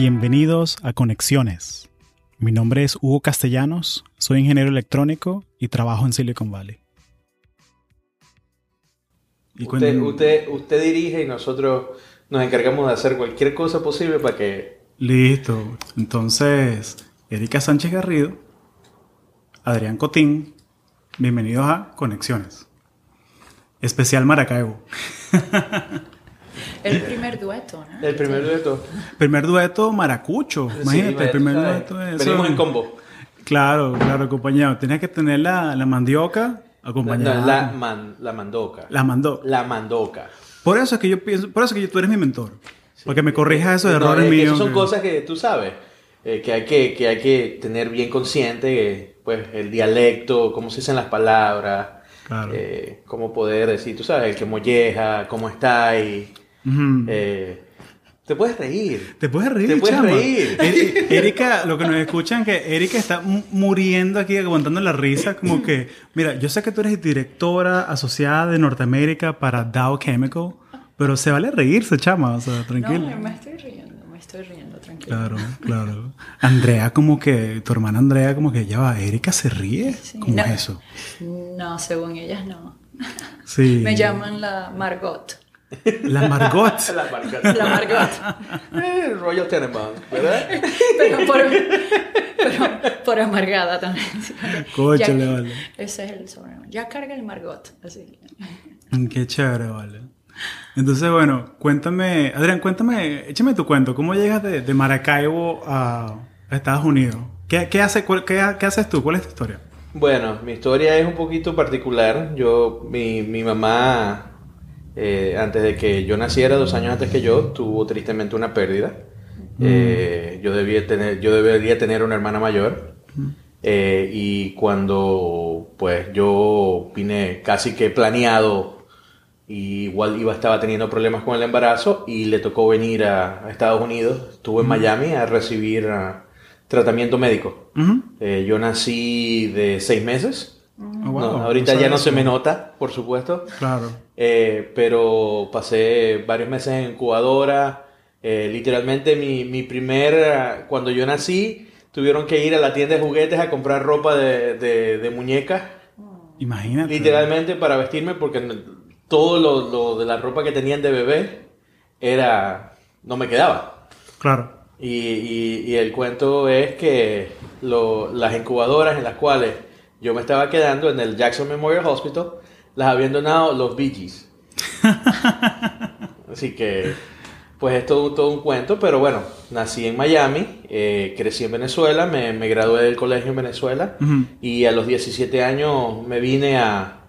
Bienvenidos a Conexiones. Mi nombre es Hugo Castellanos, soy ingeniero electrónico y trabajo en Silicon Valley. Y usted, usted, usted dirige y nosotros nos encargamos de hacer cualquier cosa posible para que... Listo. Entonces, Erika Sánchez Garrido, Adrián Cotín, bienvenidos a Conexiones. Especial Maracaibo. El primer dueto, ¿no? El primer dueto. Primer dueto maracucho. Imagínate, el primer dueto es. Venimos en combo. Claro, claro, acompañado. Tienes que tener la, la mandioca acompañada. la, man, la mandoca. La mando. La mandoca. Por eso es que yo pienso, por eso es que tú eres mi mentor. Porque me corrijas esos errores míos. Esas son cosas que tú sabes. Eh, que, hay que, que hay que tener bien consciente, pues, el dialecto, cómo se dicen las palabras, claro. eh, cómo poder decir, tú sabes, el que molleja, cómo está y eh, te puedes reír. Te puedes reír. Te puedes reír. Erika, lo que nos escuchan que Erika está muriendo aquí aguantando la risa, como que, mira, yo sé que tú eres directora asociada de Norteamérica para Dow Chemical, pero se vale reírse, chama, o sea, tranquilo. No, me estoy riendo, me estoy riendo, tranquilo. Claro, claro. Andrea, como que, tu hermana Andrea, como que ya va, Erika se ríe. ¿Cómo es eso? No, según ellas no. Sí. me llaman la Margot. La Margot. la Margot. La Margot. Eh, Royal Tenenbaum, ¿verdad? pero, por, pero por amargada también. Cóchale, vale. Ese es el sobrenombre. Ya carga el Margot. Así. Qué chévere, vale. Entonces, bueno, cuéntame, Adrián, cuéntame, échame tu cuento. ¿Cómo llegas de, de Maracaibo a, a, Estados Unidos? ¿Qué, qué, hace, qué, ¿Qué haces tú? ¿Cuál es tu historia? Bueno, mi historia es un poquito particular. Yo, mi, mi mamá eh, antes de que yo naciera, dos años antes que yo, tuvo tristemente una pérdida. Eh, yo, debía tener, yo debería tener una hermana mayor. Eh, y cuando pues yo vine casi que planeado, igual iba, estaba teniendo problemas con el embarazo y le tocó venir a, a Estados Unidos. Estuve en Miami a recibir uh, tratamiento médico. yo nací de seis meses. Oh, wow. no, ahorita ya no se me nota, por supuesto. Claro. Eh, pero pasé varios meses en incubadora. Eh, literalmente mi, mi primer, cuando yo nací, tuvieron que ir a la tienda de juguetes a comprar ropa de, de, de muñecas. Imagínate. Literalmente para vestirme porque todo lo, lo, de la ropa que tenían de bebé era... no me quedaba. Claro. Y, y, y el cuento es que lo, las incubadoras en las cuales yo me estaba quedando en el Jackson Memorial Hospital, las habían donado los Bee Gees. Así que, pues es todo, todo, un cuento, pero bueno, nací en Miami, eh, crecí en Venezuela, me, me, gradué del colegio en Venezuela uh -huh. y a los 17 años me vine a,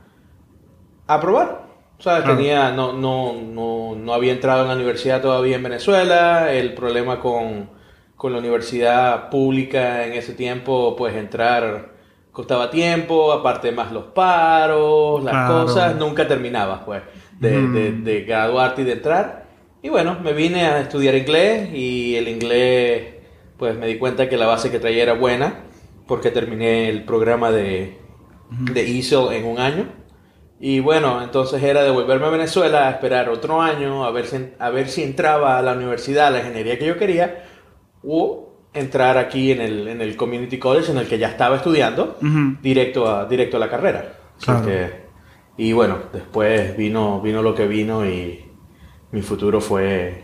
a probar. O sea, claro. tenía, no, no, no, no había entrado en la universidad todavía en Venezuela, el problema con, con la universidad pública en ese tiempo, pues entrar costaba tiempo, aparte más los paros, las claro. cosas, nunca terminabas, pues, de, mm. de, de, graduarte y de entrar. Y bueno, me vine a estudiar inglés y el inglés, pues me di cuenta que la base que traía era buena, porque terminé el programa de, mm. de ESOL en un año. Y bueno, entonces era devolverme a Venezuela, a esperar otro año, a ver si, a ver si entraba a la universidad, a la ingeniería que yo quería, o entrar aquí en el, en el Community College en el que ya estaba estudiando, uh -huh. directo, a, directo a la carrera. Claro. Que, y bueno, después vino, vino lo que vino y mi futuro fue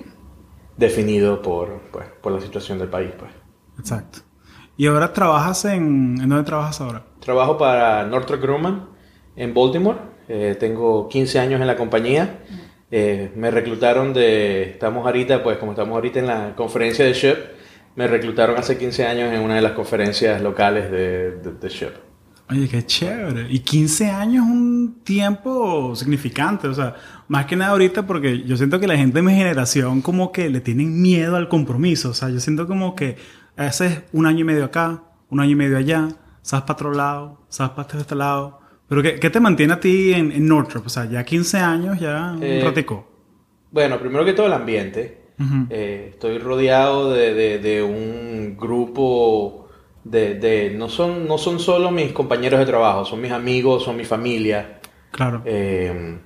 definido por, pues, por la situación del país. Pues. Exacto. ¿Y ahora trabajas en... ¿En dónde trabajas ahora? Trabajo para Northrop Grumman en Baltimore. Eh, tengo 15 años en la compañía. Eh, me reclutaron de... Estamos ahorita, pues como estamos ahorita en la conferencia de SHIP, me reclutaron hace 15 años en una de las conferencias locales de, de, de. Oye, qué chévere. Y 15 años es un tiempo significante. O sea, más que nada ahorita porque yo siento que la gente de mi generación como que le tienen miedo al compromiso. O sea, yo siento como que haces un año y medio acá, un año y medio allá, sabes para otro lado, sabes para este lado. Pero ¿qué, qué te mantiene a ti en, en, Northrop? O sea, ya 15 años, ya Eh, un ratico. Bueno, primero que todo el ambiente. Eh, estoy rodeado de, de- de un grupo de, de- no son no son solo mis compañeros de trabajo, son mis amigos, son mi familia. Claro. Eh,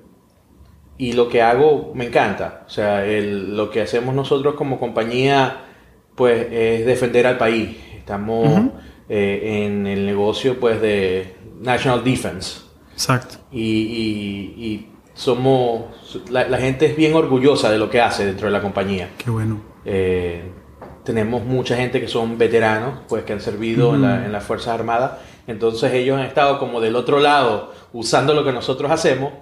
y lo que hago me encanta. O sea, el- lo que hacemos nosotros como compañía pues es defender al país. Estamos eh, en el negocio pues de National Defense. Exacto. Y, y- y somos, la, la gente es bien orgullosa de lo que hace dentro de la compañía. Qué bueno. Eh, tenemos mucha gente que son veteranos, pues que han servido en, la- en las Fuerzas Armadas. Entonces ellos han estado como del otro lado usando lo que nosotros hacemos.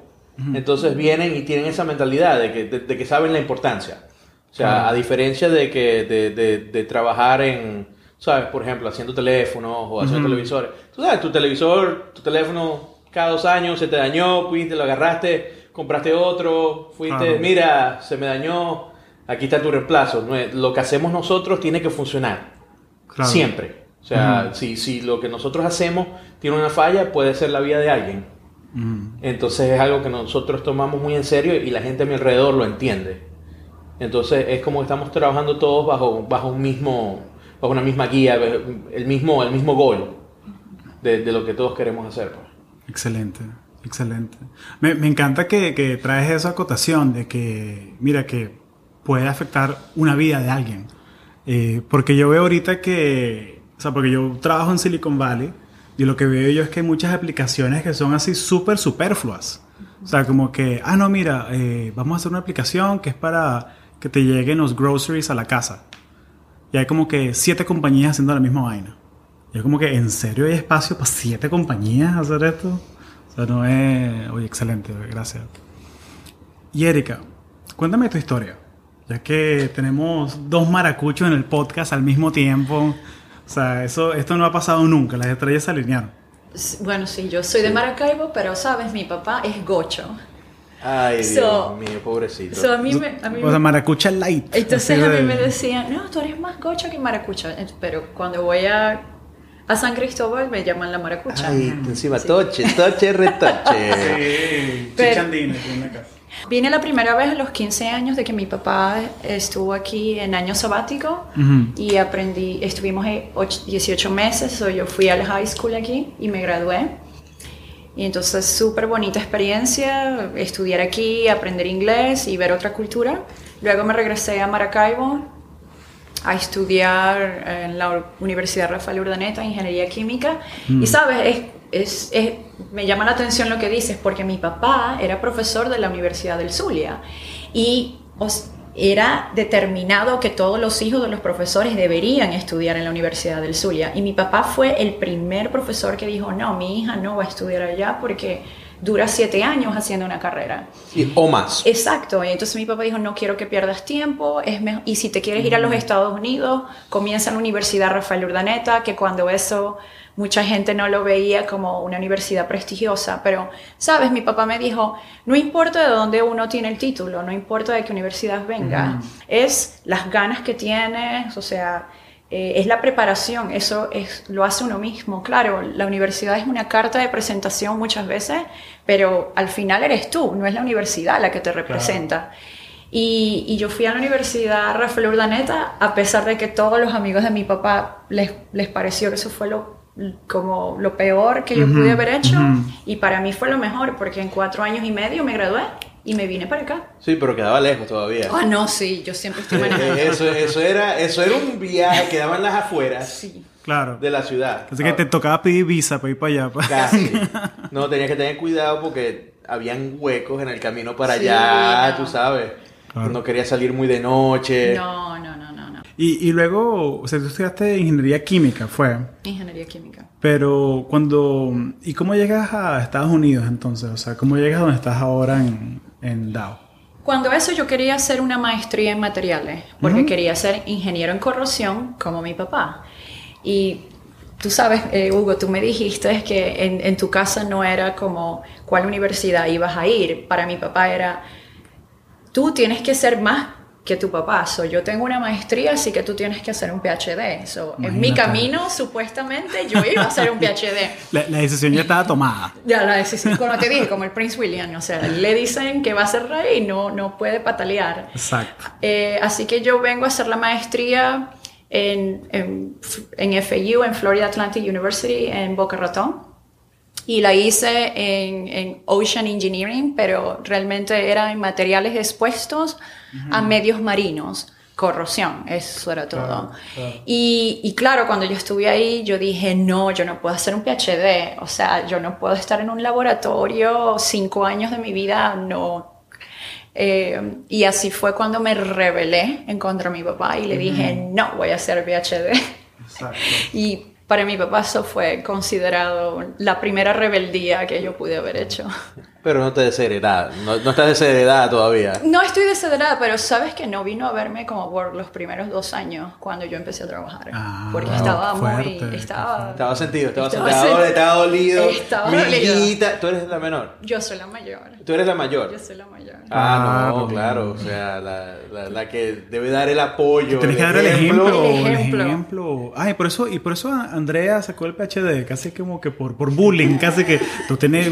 Entonces vienen y tienen esa mentalidad de que, de, de que saben la importancia. O sea, Claro. a diferencia de que de, de- de trabajar en, ¿sabes? Por ejemplo, haciendo teléfonos o haciendo televisores. Tú sabes, tu televisor, tu teléfono cada dos años se te dañó, fuiste, lo agarraste, compraste otro, fuiste, mira, se me dañó, aquí está tu reemplazo. Lo que hacemos nosotros tiene que funcionar. Claro. Siempre. O sea, si, si lo que nosotros hacemos tiene una falla, puede ser la vida de alguien. Entonces es algo que nosotros tomamos muy en serio y la gente a mi alrededor lo entiende. Entonces es como que estamos trabajando todos bajo, bajo un mismo, bajo una misma guía, el mismo, el mismo gol de, de lo que todos queremos hacer. pues. Excelente, excelente. Me, me encanta que, que traes esa acotación de que, mira, que puede afectar una vida de alguien. Eh, porque yo veo ahorita que, o sea, porque yo trabajo en Silicon Valley y lo que veo yo es que hay muchas aplicaciones que son así súper superfluas. O sea, como que, ah, no, mira, eh, vamos a hacer una aplicación que es para que te lleguen los groceries a la casa. Y hay como que siete compañías haciendo la misma vaina. Y es como que, ¿en serio hay espacio para siete compañías hacer esto? Sea, no es... Oye, excelente, gracias. Y Erika, cuéntame tu historia. Ya que tenemos dos maracuchos en el podcast al mismo tiempo. O sea, eso, esto no ha pasado nunca. Las estrellas se alinearon. Bueno, sí, yo soy de Maracaibo, pero sabes, mi papá es gocho. Ay, Dios So- mío, pobrecito. So, a mí me, a mí O sea, maracucha light. entonces a de- mí me decían, no, tú eres más gocho que maracucha. Eh, Pero cuando voy a, a San Cristóbal me llaman la maracucha. Ay, encima toche, toche, retoche. Sí, Pero- chichandina aquí en la casa. Vine la primera vez a los 15 años de que mi papá estuvo aquí en año sabático y aprendí, estuvimos ahí och- 18 meses, so yo fui al high school aquí y me gradué. Y entonces súper bonita experiencia, estudiar aquí, aprender inglés y ver otra cultura. Luego me regresé a Maracaibo a estudiar en la Universidad Rafael Urdaneta, Ingeniería Química. Y sabes, es, es- es- me llama la atención lo que dices, porque mi papá era profesor de la Universidad del Zulia y os- era determinado que todos los hijos de los profesores deberían estudiar en la Universidad del Zulia. Y mi papá fue el primer profesor que dijo, no, mi hija no va a estudiar allá porque dura siete años haciendo una carrera. Sí, o más. Exacto, y entonces mi papá dijo, no quiero que pierdas tiempo, es y si te quieres ir a los Estados Unidos, comienza en la Universidad Rafael Urdaneta, que cuando eso mucha gente no lo veía como una universidad prestigiosa, pero, sabes, mi papá me dijo, no importa de dónde uno tiene el título, no importa de qué universidad venga, es las ganas que tienes, o sea, eh, es la preparación, eso es, lo hace uno mismo. Claro, la universidad es una carta de presentación muchas veces, pero al final eres tú, no es la universidad la que te representa. Y, y yo fui a la Universidad Rafael Urdaneta, a pesar de que todos los amigos de mi papá les, les pareció que eso fue lo, como lo peor que yo pude haber hecho. Y para mí fue lo mejor, porque en cuatro años y medio me gradué y me vine para acá. Sí, pero quedaba lejos todavía. Ah, no, sí, yo siempre estoy manejando. Eh, Eso, eso, era, eso era un viaje, quedaba en las afueras Sí. Claro. de la ciudad. Así que te tocaba pedir visa para ir para allá. pues. Casi. No, tenías que tener cuidado porque habían huecos en el camino para Sí, allá, no. tú sabes. Claro. No quería salir muy de noche. No, no, no, no, no. Y, y luego, o sea, tú estudiaste ingeniería química, fue. Ingeniería química. Pero cuando... ¿Y cómo llegas a Estados Unidos entonces? O sea, ¿cómo llegas a donde estás ahora en, en Dow? Cuando eso yo quería hacer una maestría en materiales, porque quería ser ingeniero en corrosión como mi papá. Y tú sabes, eh, Hugo, tú me dijiste que en, en tu casa no era como cuál universidad ibas a ir. Para mi papá era, tú tienes que ser más que tu papá. So, yo tengo una maestría, así que tú tienes que hacer un PhD. So, en mi camino, supuestamente, yo iba a hacer un PhD. La, la decisión ya estaba tomada. Ya la decisión, como te dije, como el Prince William, o sea, le dicen que va a ser rey y no, no puede patalear. Exacto. Eh, así que yo vengo a hacer la maestría en, en, en FAU, en Florida Atlantic University, en Boca Ratón. Y la hice en, en Ocean Engineering, pero realmente era en materiales expuestos a medios marinos, corrosión, eso era todo. Y, y, claro, cuando yo estuve ahí, yo dije, no, yo no puedo hacer un PhD, o sea, yo no puedo estar en un laboratorio cinco años de mi vida, no. Eh, y así fue cuando me rebelé en contra de mi papá y le dije, no, voy a hacer PhD. Exacto. y para mi papá eso fue considerado la primera rebeldía que yo pude haber hecho. Pero no te desheredada, no, no estás desheredada todavía. No estoy desheredada, pero sabes que no vino a verme como por los primeros dos años cuando yo empecé a trabajar. Ah, porque estaba muy... Estaba, estaba sentido, estaba, estaba, estaba, estaba dolido. Estaba dolido. Tú eres la menor. Yo soy la mayor. Tú eres la mayor. Yo soy la mayor. Ah, no, claro. O sea, la, la, la, que debe dar el apoyo. Tienes que dar el ejemplo. El ejemplo. Ay, por eso, y por eso Andrea sacó el PhD, casi como que por, por bullying, casi que tú tenés...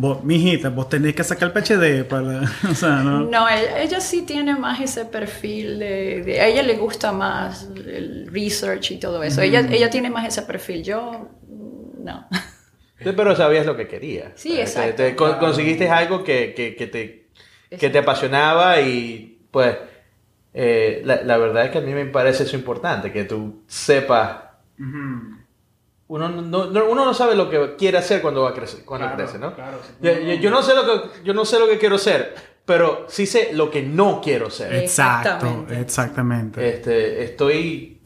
Vos, mijita, vos tenés que sacar el PhD para... O sea, ¿no? No, ella, sí tiene más ese perfil de, A ella le gusta más el research y todo eso. Ella, ella tiene más ese perfil. Yo, no. pero sabías lo que querías. Sí, exacto. conseguiste algo que, que, que te, que te apasionaba y pues... Eh, la, la, verdad es que a mí me parece eso importante, que tú sepas uno no, uno no sabe lo que quiere hacer cuando va a crecer, cuando crece, ¿no? yo, no sé lo que yo no sé lo que quiero ser, pero sí sé lo que no quiero ser. Exacto, exactamente. Este, estoy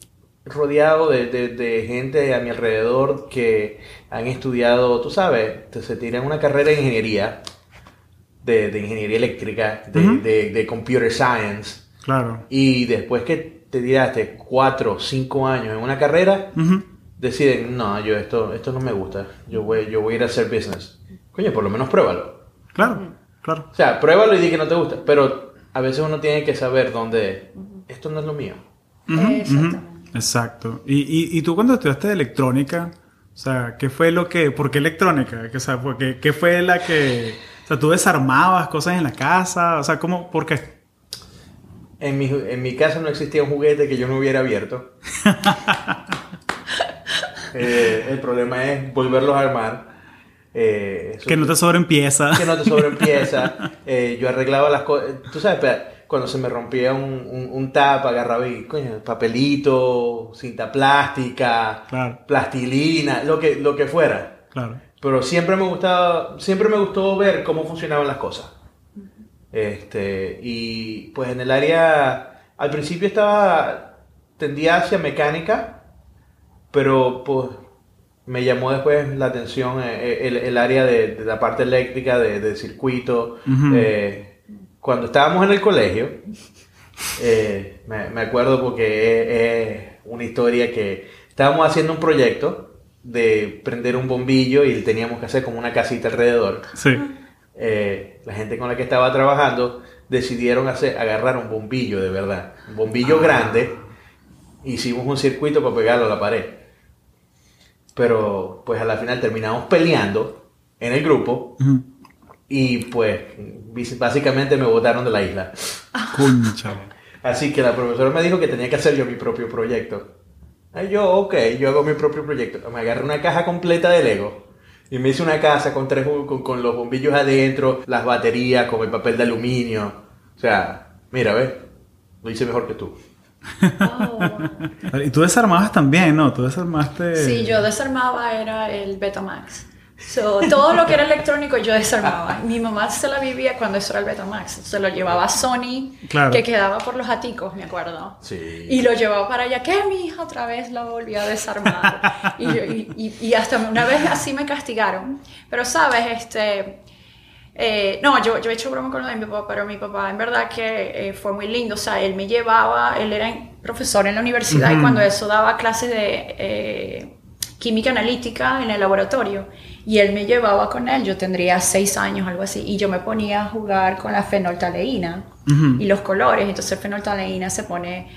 rodeado de, de, gente a mi alrededor que han estudiado, tú sabes, se tiran una carrera de ingeniería, de, de ingeniería eléctrica, de, de, computer science. Claro. Y después que te tiraste cuatro, cinco años en una carrera, deciden, no, yo esto, esto no me gusta, yo voy, yo voy a ir a hacer business. Coño, por lo menos pruébalo. Claro, claro. O sea, pruébalo y di que no te gusta, pero a veces uno tiene que saber dónde, esto no es lo mío. Exacto. ¿Y, y, y tú cuando estudiaste electrónica, o sea, ¿qué fue lo que, por qué electrónica? O sea, ¿qué, ¿qué fue la que, o sea, tú desarmabas cosas en la casa? O sea, ¿cómo, por qué? En mi, en mi casa no existía un juguete que yo no hubiera abierto. Eh, el problema es volverlos a armar. Eh, que no te sobreempieza. Que no te sobreempieza. eh, yo arreglaba las cosas. Tú sabes, cuando se me rompía un, un, tap, agarraba y, coño, papelito, cinta plástica, plastilina, lo que, lo que fuera. Claro. Pero siempre me gustaba, siempre me gustó ver cómo funcionaban las cosas. Este, y pues en el área, al principio estaba, tendía hacia mecánica, pero pues me llamó después la atención eh, eh, el, área de, la parte eléctrica, de, circuito. Eh, cuando estábamos en el colegio, me, acuerdo porque es, una historia que estábamos haciendo un proyecto de prender un bombillo y teníamos que hacer como una casita alrededor. Sí. la gente con la que estaba trabajando decidieron hacer, agarrar un bombillo de verdad, un bombillo ah. grande. Hicimos un circuito para pegarlo a la pared pero pues a la final terminamos peleando en el grupo y pues básicamente me botaron de la isla. Concha. Así que la profesora me dijo que tenía que hacer yo mi propio proyecto. Y yo, ok, yo hago mi propio proyecto. Me agarré una caja completa de Lego y me hice una casa con, tres, con, con los bombillos adentro, las baterías, con el papel de aluminio. O sea, mira, ¿ves? Lo hice mejor que tú. Y tú desarmabas también, ¿no? Tú desarmaste... Sí, yo desarmaba, era el Betamax. So, todo lo que era electrónico yo desarmaba. Mi mamá se la vivía cuando eso era el Betamax. Se lo llevaba a Sony, que quedaba por los aticos, me acuerdo. Sí. Y lo llevaba para allá. ¿Qué? Mi hija otra vez lo volvió a desarmar. y, y, y, hasta una vez así me castigaron. Pero, ¿sabes? Este, eh, no, yo, yo he hecho broma con lo de mi papá, pero mi papá en verdad que eh, fue muy lindo. O sea, él me llevaba, él era profesor en la universidad y cuando eso daba clases de eh, química analítica en el laboratorio y él me llevaba con él, yo tendría seis años, algo así, y yo me ponía a jugar con la fenoltaleína y los colores. Entonces, fenoltaleína se pone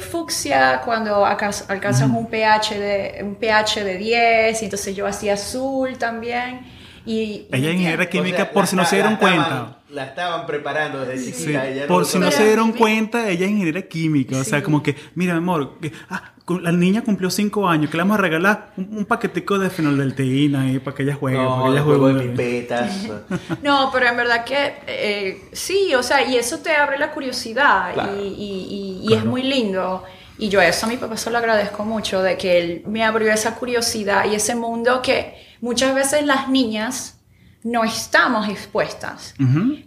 fucsia cuando alcanzas un, pH de, un pH de 10, y entonces yo hacía azul también. Y, ella es ingeniera química, por si no se dieron cuenta. la estaban preparando desde chiquita. por si no se dieron cuenta, ella es ingeniera química. O sea, como que, mira, mi amor, ah, la niña cumplió cinco años, que le vamos a regalar un, paquetico de fenoldelteína ahí para que ella juegue. No, para que ella juegue de pipetas. no, pero en verdad que eh, sí, o sea, y eso te abre la curiosidad y, es muy lindo. Y yo eso a mi papá se lo agradezco mucho, de que él me abrió esa curiosidad y ese mundo que muchas veces las niñas no estamos expuestas.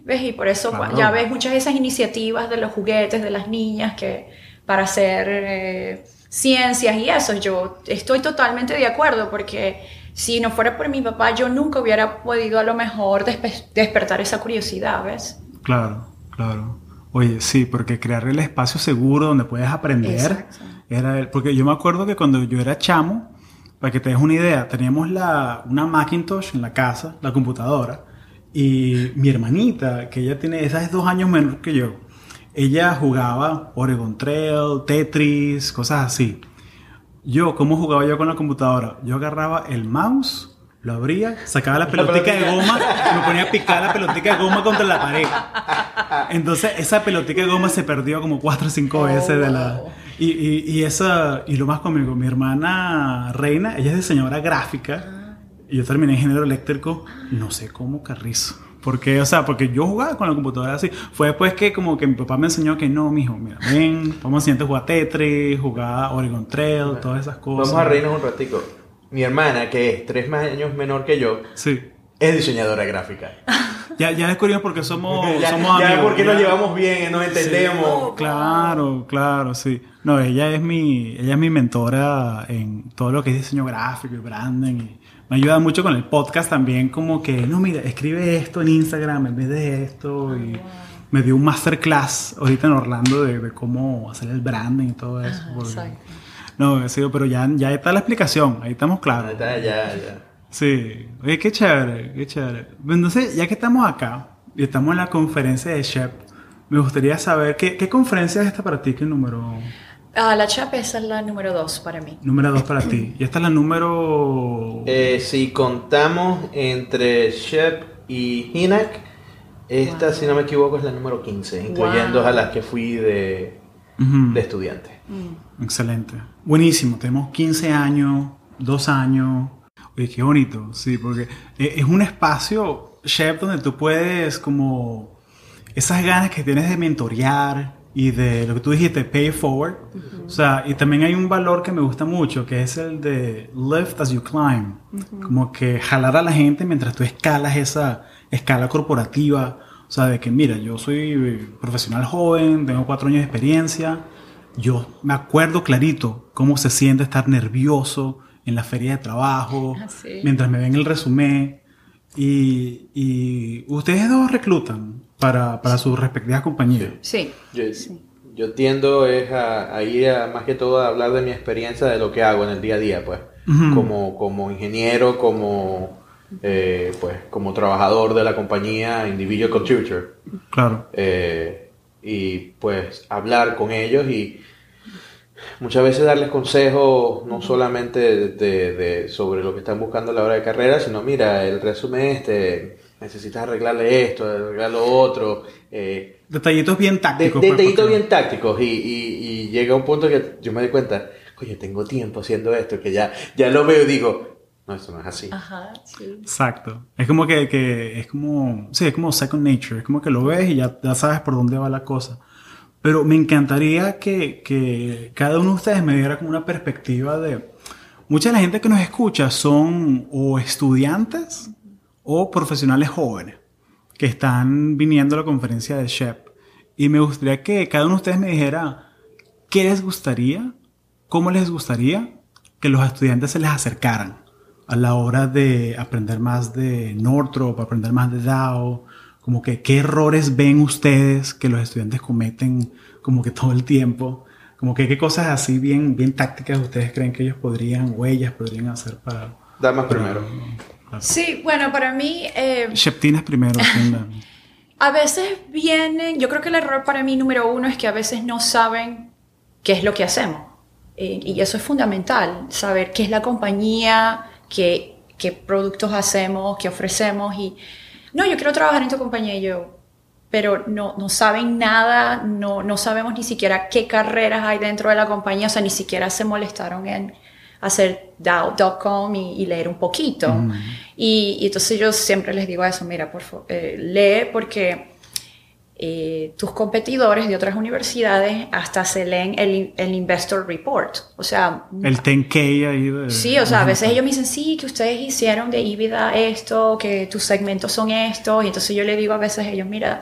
¿Ves? Y por eso ya ves muchas de esas iniciativas de los juguetes de las niñas que para hacer eh, ciencias y eso, yo estoy totalmente de acuerdo porque si no fuera por mi papá yo nunca hubiera podido a lo mejor despertar esa curiosidad, ¿ves? Claro, claro. Oye, sí, porque crear el espacio seguro donde puedes aprender era porque yo me acuerdo que cuando yo era chamo, para que te des una idea, teníamos la, una Macintosh en la casa, la computadora, y mi hermanita, que ella tiene, esa es dos años menor que yo, ella jugaba Oregon Trail, Tetris, cosas así. Yo, ¿cómo jugaba yo con la computadora? Yo agarraba el mouse, lo abría, sacaba la pelotica de goma y me ponía a picar la pelotica de goma contra la pared. Entonces, esa pelotica de goma se perdió como cuatro o cinco veces de la... Y, y, esa, y lo más conmigo, mi hermana Reina, ella es diseñadora gráfica y yo terminé ingeniero eléctrico, no sé cómo carrizo. Porque, o sea, porque yo jugaba con la computadora así. Fue después que como que mi papá me enseñó que no, mijo, mira, ven, vamos a siguiente jugar Tetris, jugar Oregon Trail, todas esas cosas. Vamos a reírnos un ratico. Mi hermana, que es tres años menor que yo, sí. es diseñadora gráfica. Ya, ya descubrimos porque somos, somos amigos. Ya porque nos llevamos bien, nos entendemos. claro, claro, sí. No, ella es mi, ella es mi mentora en todo lo que es diseño gráfico y branding. Y me ayuda mucho con el podcast también, como que, no, mira, escribe esto en Instagram en vez de esto. Y me dio un masterclass ahorita en Orlando de, cómo hacer el branding y todo eso. no, sí, pero ya, ya está la explicación, ahí estamos claros. ya, ya. Sí, oye, qué chévere, qué chévere. Entonces, ya que estamos acá y estamos en la conferencia de Shep, me gustaría saber, ¿qué, qué conferencia es esta para ti? ¿Qué número? Ah, la Shep es la número dos para mí. Número dos para ti. ¿Y esta es la número...? Eh, si contamos entre Shep y Hinak, esta, si no me equivoco, es la número 15, incluyendo a las que fui de, de estudiante. Mm. Excelente. Buenísimo. Tenemos 15 años, dos años Oye, qué bonito, sí, porque e, es un espacio, Chef, donde tú puedes como esas ganas que tienes de mentorear y de lo que tú dijiste, pay forward. O sea, y también hay un valor que me gusta mucho, que es el de lift as you climb. Como que jalar a la gente mientras tú escalas esa escala corporativa. O sea, de que mira, yo soy profesional joven, tengo cuatro años de experiencia. Yo me acuerdo clarito cómo se siente estar nervioso, en la feria de trabajo, ah, mientras me ven el resumen. Y, y ustedes dos reclutan para, para sus respectivas compañías. Sí. Yo, tiendo es a, ir a, más que todo a hablar de mi experiencia, de lo que hago en el día a día, pues. como, como ingeniero, como, eh, pues, como trabajador de la compañía, individual contributor. Claro. Eh, y pues hablar con ellos y muchas veces darles consejos no solamente de, sobre lo que están buscando a la hora de carrera, sino mira, el resumen este, necesitas arreglarle esto, arreglar lo otro. Eh, detallitos bien tácticos. Pues, detallitos bien tácticos y, y, llega un punto que yo me doy cuenta, oye, tengo tiempo haciendo esto, que ya, ya lo veo y digo, no, esto no es así. Ajá, sí. Exacto. Es como que, que, es como, sí, es como second nature, es como que lo ves y ya, ya sabes por dónde va la cosa. Pero me encantaría que, que cada uno de ustedes me diera como una perspectiva de... Mucha de la gente que nos escucha son o estudiantes o profesionales jóvenes que están viniendo a la conferencia de SHEP. Y me gustaría que cada uno de ustedes me dijera qué les gustaría, cómo les gustaría que los estudiantes se les acercaran a la hora de aprender más de Northrop, aprender más de DAO, como que qué errores ven ustedes que los estudiantes cometen como que todo el tiempo, como que qué cosas así bien, bien tácticas ustedes creen que ellos podrían o ellas podrían hacer para... Damas primero. Sí, bueno, para mí... Eh, Sheptines primero. a veces vienen, yo creo que el error para mí número uno es que a veces no saben qué es lo que hacemos. Eh, y eso es fundamental, saber qué es la compañía, qué, qué productos hacemos, qué ofrecemos y no, yo quiero trabajar en tu compañía. Y yo, pero no, no saben nada, no, no sabemos ni siquiera qué carreras hay dentro de la compañía, o sea, ni siquiera se molestaron en hacer DAO.com y, y, leer un poquito. Y, y, entonces yo siempre les digo eso, mira, por favor, eh, lee porque eh, tus competidores de otras universidades hasta se leen el, el Investor Report. O sea... El 10K ahí de... Sí, o sea, a veces ellos me dicen, sí, que ustedes hicieron de EBITDA esto, que tus segmentos son estos, y entonces yo le digo a veces a ellos, mira...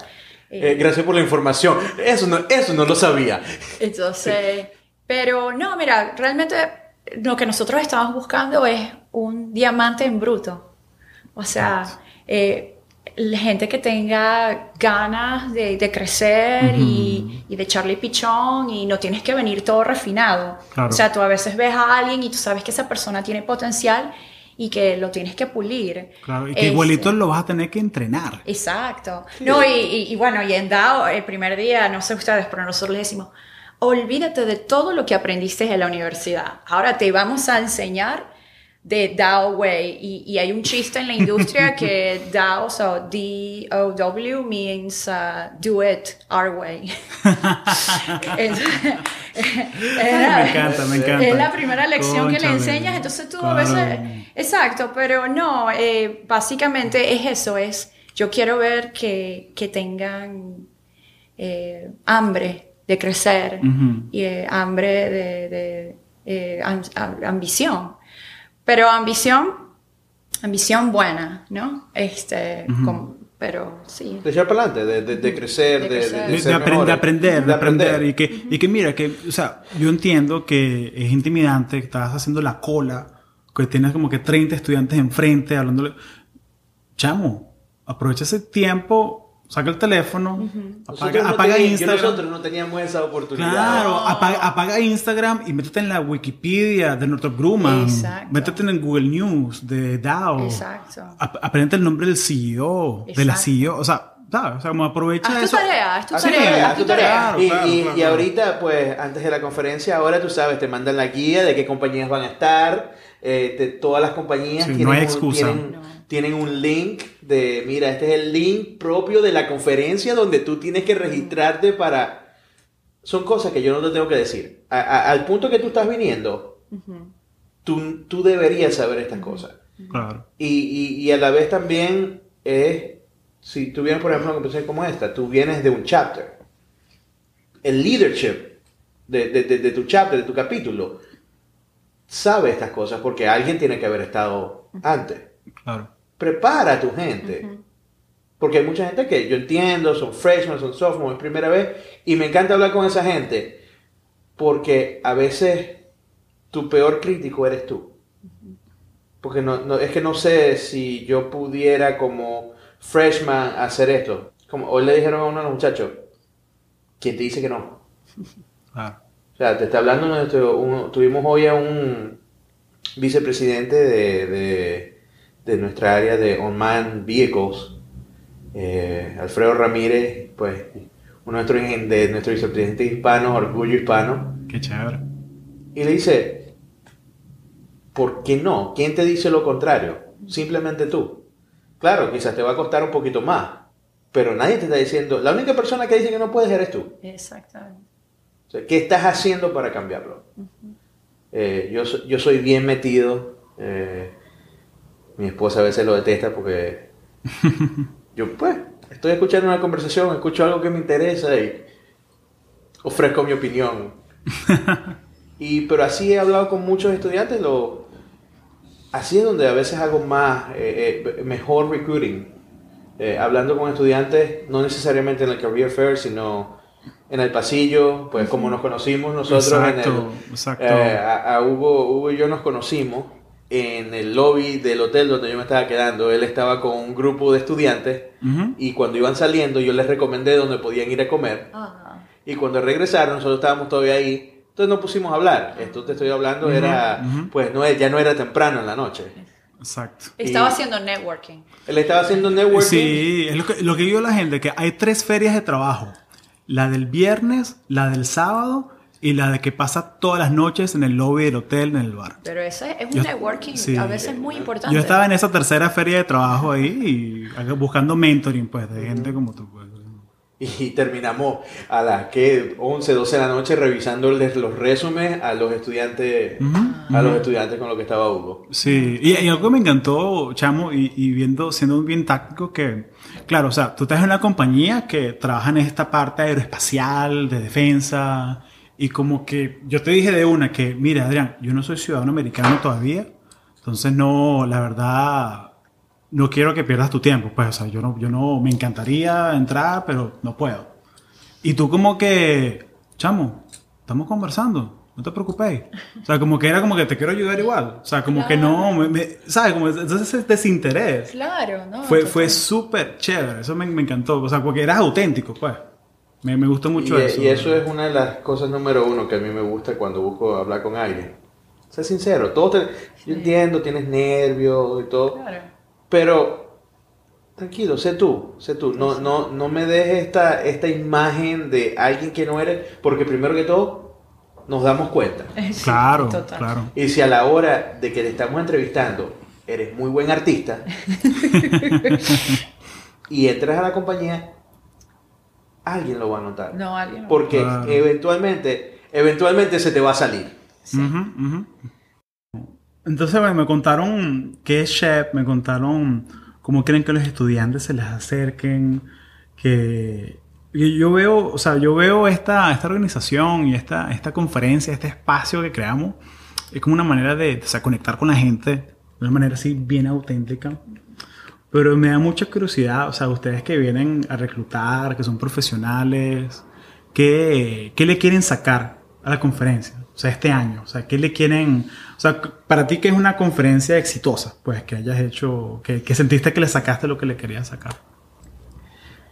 Eh, eh, gracias por la información. Eso no, eso no lo sabía. Entonces, pero no, mira, realmente lo que nosotros estamos buscando es un diamante en bruto. O sea, eh, la gente que tenga ganas de, de crecer y, y, de echarle pichón y no tienes que venir todo refinado. Claro. O sea, tú a veces ves a alguien y tú sabes que esa persona tiene potencial y que lo tienes que pulir. Claro, y que igualito lo vas a tener que entrenar. Exacto. No, y, y, y, bueno, y en DAO, el primer día, no sé ustedes, pero nosotros le decimos, olvídate de todo lo que aprendiste en la universidad. Ahora te vamos a enseñar de DAO Way. Y, y, hay un chiste en la industria que DAO, so D-O-W, means uh, do it our way. es, era, me encanta, me encanta. Es la primera lección que le enseñas, entonces tú a veces... Exacto, pero no, eh, básicamente es eso, es yo quiero ver que, que tengan eh, hambre de crecer uh -huh. y eh, hambre de, de eh, ambición. Pero ambición, ambición buena, ¿no? Este, uh -huh. con, pero sí. De echar para adelante, de, de, de, crecer, de, crecer. de, de aprender, aprender, de aprender. Y que, uh -huh. y que mira, que, o sea, yo entiendo que es intimidante, que estás haciendo la cola, que tienes como que 30 estudiantes enfrente hablándole. Chamo, aprovecha ese tiempo saca el teléfono, uh -huh. apaga, no apaga Instagram. Nosotros no teníamos esa oportunidad. Claro, apaga, apaga, Instagram y métete en la Wikipedia de Northrop Grumman. Exacto. Métete en Google News de DAO. Exacto. Aprende el nombre del CEO, Exacto. de la CEO. O sea, ¿sabes? O sea, como aprovecha haz tu eso. Tarea, haz tu haz tarea, haz tu tarea. Claro, y, claro, y, claro, y ahorita, pues, antes de la conferencia, ahora tú sabes, te mandan la guía de qué compañías van a estar. Eh, de todas las compañías sí, tienen, no hay excusa. Tienen, no. Tienen, un link de, mira, este es el link propio de la conferencia donde tú tienes que registrarte para... Son cosas que yo no te tengo que decir. A, a, al punto que tú estás viniendo, uh -huh. tú, tú, deberías saber estas cosas. Claro. Y, y, y, a la vez también es, si tú vienes, por ejemplo, a una conversación como esta, tú vienes de un chapter. El leadership de, de, de, de tu chapter, de tu capítulo, sabe estas cosas porque alguien tiene que haber estado antes. Claro. Prepara a tu gente. Uh -huh. Porque hay mucha gente que yo entiendo, son freshmen, son sophomores, es primera vez, y me encanta hablar con esa gente porque a veces tu peor crítico eres tú. Porque no, no, es que no sé si yo pudiera como freshman hacer esto. Como hoy le dijeron a uno de los muchachos, ¿quién te dice que no? Ah. O sea, te está hablando, nuestro, un, tuvimos hoy a un vicepresidente de, de, de nuestra área de On-Man Vehicles, eh, Alfredo Ramírez, pues uno de nuestros, de nuestro vicepresidente hispano, Orgullo Hispano. Qué chévere. Y le dice, ¿por qué no? ¿Quién te dice lo contrario? Simplemente tú. Claro, quizás te va a costar un poquito más, pero nadie te está diciendo, la única persona que dice que no puedes eres tú. Exactamente. O sea, ¿Qué estás haciendo para cambiarlo? Uh -huh. eh, yo, yo soy bien metido. Eh, mi esposa a veces lo detesta porque yo, pues, estoy escuchando una conversación, escucho algo que me interesa y ofrezco mi opinión. y, pero así he hablado con muchos estudiantes. Lo, así es donde a veces hago más, eh, eh mejor recruiting. Eh, hablando con estudiantes, no necesariamente en el career fair, sino en el pasillo, pues como nos conocimos nosotros exacto, en el, exacto. A, a Hugo, Hugo y yo nos conocimos en el lobby del hotel donde yo me estaba quedando. Él estaba con un grupo de estudiantes uh -huh. y cuando iban saliendo yo les recomendé dónde podían ir a comer. Uh -huh. Y cuando regresaron nosotros estábamos todavía ahí. Entonces nos pusimos a hablar. Esto te estoy hablando uh -huh. era, pues no ya no era temprano en la noche. Exacto. Estaba y haciendo networking. Él estaba haciendo networking. Sí, es lo que, lo que digo a la gente, que hay tres ferias de trabajo. La del viernes, la del sábado y la de que pasa todas las noches en el lobby del hotel, en el bar. Pero eso es un yo, networking sí, a veces muy importante. Yo estaba en esa tercera feria de trabajo ahí y buscando mentoring, pues, de gente como tú. Pues. y terminamos a las que 11, 12 de la noche revisando los resúmenes a los estudiantes a los estudiantes con lo que estaba Hugo. Sí, y, algo que me encantó, chamo, y, y, viendo siendo bien táctico que claro, o sea, tú estás en una compañía que trabaja en esta parte aeroespacial, de defensa y como que yo te dije de una que, mira, Adrián, yo no soy ciudadano americano todavía, entonces no, la verdad no quiero que pierdas tu tiempo. Pues, o sea, yo no, yo no, me encantaría entrar, pero no puedo. Y tú como que, chamo, estamos conversando, no te preocupes. O sea, como que era como que te quiero ayudar igual. O sea, como que no, me, ¿sabes? Como, entonces ese desinterés. Claro, ¿no? Fue, fue súper chévere, eso me, me, encantó. O sea, porque eras auténtico, pues. Me, me gustó mucho y, eso. Y eso es una de las cosas número uno que a mí me gusta cuando busco hablar con alguien. Sé sincero, todo te, yo entiendo, tienes nervios y todo. Claro pero tranquilo, sé tú, sé tú. No, no, no me dejes esta, esta imagen de alguien que no eres, porque primero que todo nos damos cuenta. claro, claro. Y si a la hora de que te estamos entrevistando eres muy buen artista y entras a la compañía, alguien lo va a notar. No, alguien. Porque eventualmente, eventualmente se te va a salir. Entonces me contaron qué es Chef, me contaron cómo quieren que los estudiantes se les acerquen, que yo veo, o sea, yo veo esta, esta organización y esta, esta conferencia, este espacio que creamos, es como una manera de, conectar con la gente de una manera así bien auténtica. Pero me da mucha curiosidad, o sea, ustedes que vienen a reclutar, que son profesionales, ¿qué, qué le quieren sacar a la conferencia? O sea, este año, o sea, ¿qué le quieren o sea, para ti, ¿qué es una conferencia exitosa? Pues que hayas hecho, que, sentiste que le sacaste lo que le querías sacar.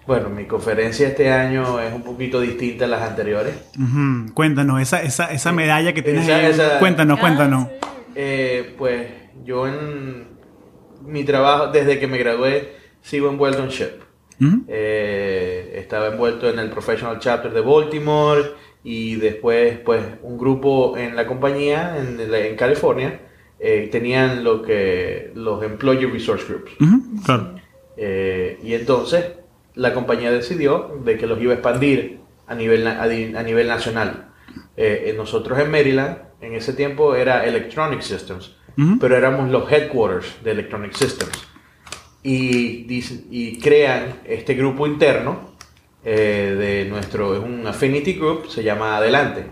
Bueno, mi conferencia este año es un poquito distinta a las anteriores. Cuéntanos, esa, esa, esa medalla que tienes Cuéntanos, ah, cuéntanos. Eh, pues yo en mi trabajo, desde que me gradué, sigo envuelto en SHIP. Eh, estaba envuelto en el Professional Chapter de Baltimore y después pues un grupo en la compañía en, en California eh, tenían lo que los Employee Resource Groups. Eh, y entonces la compañía decidió de que los iba a expandir a nivel, a, nivel nacional. Nosotros en Maryland, en ese tiempo era Electronic Systems, pero éramos los headquarters de Electronic Systems. Y, y crean este grupo interno eh, de nuestro, es un affinity group, se llama Adelante.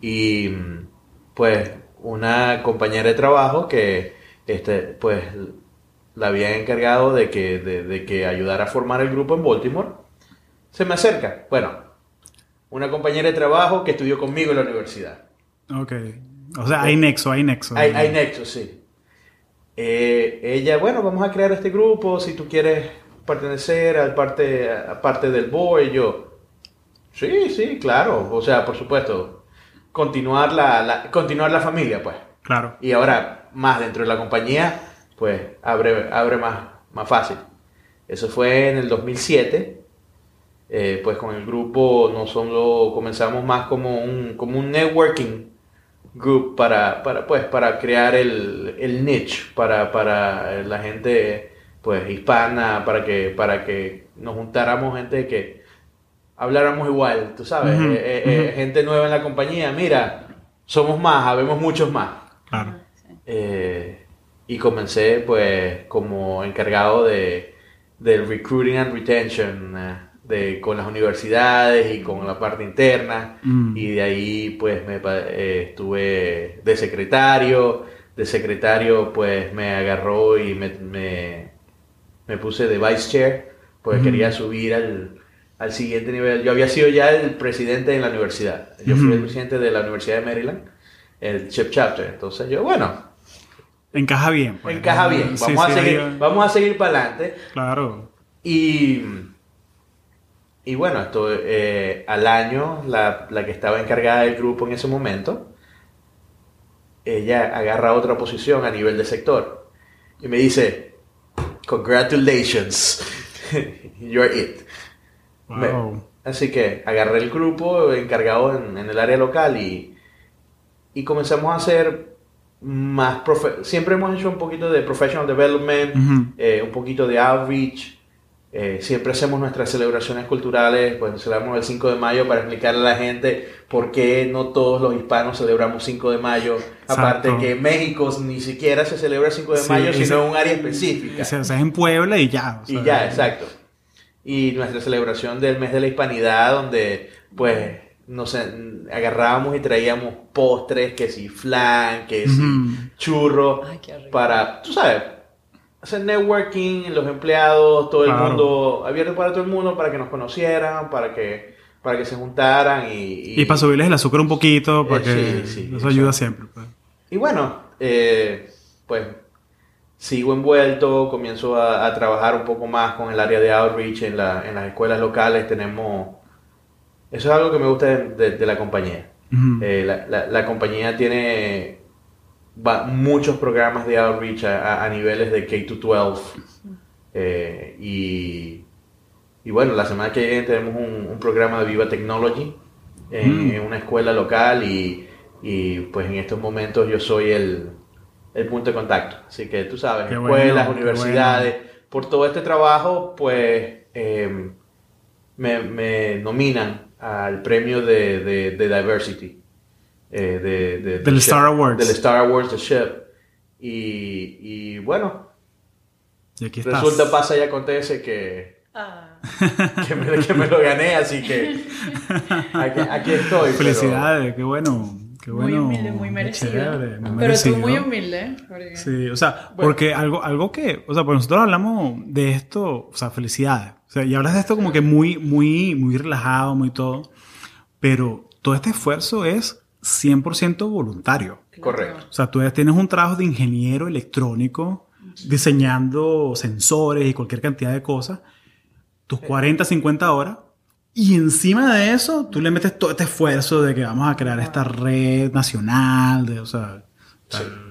Y pues una compañera de trabajo que este, pues la había encargado de que, de, que ayudara a formar el grupo en Baltimore, se me acerca. Bueno, una compañera de trabajo que estudió conmigo en la universidad. Ok. O sea, hay nexo, hay nexo. Hay, hay nexo, sí. Eh, ella, bueno, vamos a crear este grupo, si tú quieres pertenecer al parte, a parte del board. yo, sí, sí, claro. O sea, por supuesto, continuar la, continuar la familia, pues. Claro. Y ahora, más dentro de la compañía, pues abre, abre más, más fácil. Eso fue en el 2007. Eh, pues con el grupo no solo comenzamos más como un, como un networking group para, para, pues, para crear el, el niche para, para la gente pues hispana para que para que nos juntáramos gente que habláramos igual, tú sabes, eh, eh, eh, gente nueva en la compañía, mira, somos más, habemos muchos más. Claro. y comencé pues como encargado de del recruiting and retention de, con las universidades y con la parte interna mm. y de ahí pues me estuve de secretario de secretario pues me agarró y me me puse de vice chair porque quería subir al, al, siguiente nivel. Yo había sido ya el presidente en la universidad. Yo fui el presidente de la Universidad de Maryland, el Chip Chapter. Entonces yo, bueno. Encaja bien. Pues. Encaja bien. Vamos, a seguir, vamos a seguir para adelante. Claro. Y, y bueno, esto, eh, al año, la, la que estaba encargada del grupo en ese momento, ella agarra otra posición a nivel de sector. Y me dice, Congratulations. You're it. así que agarré el grupo encargado en, el área local y, y comenzamos a hacer más... Siempre hemos hecho un poquito de professional development, eh, un poquito de outreach eh, siempre hacemos nuestras celebraciones culturales, pues celebramos el 5 de mayo para explicarle a la gente por qué no todos los hispanos celebramos 5 de mayo. Aparte que México ni siquiera se celebra el 5 de mayo, sino en un área específica. Se hace en Puebla y ya. y ya, exacto. Y nuestra celebración del mes de la hispanidad, donde pues nos agarrábamos y traíamos postres, que si flan, que si churro, para, tú sabes, hacer networking, los empleados, todo el mundo, abierto para todo el mundo, para que nos conocieran, para que, para que se juntaran y... Y, para subirles el azúcar un poquito, para que eso ayuda siempre. Pues. Y bueno, eh, pues sigo envuelto, comienzo a, trabajar un poco más con el área de outreach en, la, en las escuelas locales, tenemos... Eso es algo que me gusta de, la compañía. Eh, la, la compañía tiene muchos programas de outreach a, niveles de K-12. Eh, y, y, bueno, la semana que viene tenemos un, programa de Viva Technology en, mm. una escuela local y, y, pues en estos momentos yo soy el, el punto de contacto. Así que tú sabes, escuelas, universidades, por todo este trabajo, pues em, me, me, nominan al premio de, de, de Diversity. Eh, de, del Star Awards. Del Star Awards, The Ship. Y, y bueno, resulta, pasa y acontece que, ah. que, me, que, me, lo gané, así que aquí, estoy. Felicidades, qué bueno. Qué bueno, muy humilde, muy merecido. pero tú muy humilde. Sí, o sea, porque algo, algo que, o sea, pues nosotros hablamos de esto, o sea, felicidades. O sea, y hablas de esto como que muy, muy, muy relajado, muy todo. Pero todo este esfuerzo es 100% voluntario. Correcto. O sea, tú tienes un trabajo de ingeniero electrónico diseñando sensores y cualquier cantidad de cosas, tus 40, 50 horas, y encima de eso tú le metes todo este esfuerzo de que vamos a crear esta red nacional, de, o sea...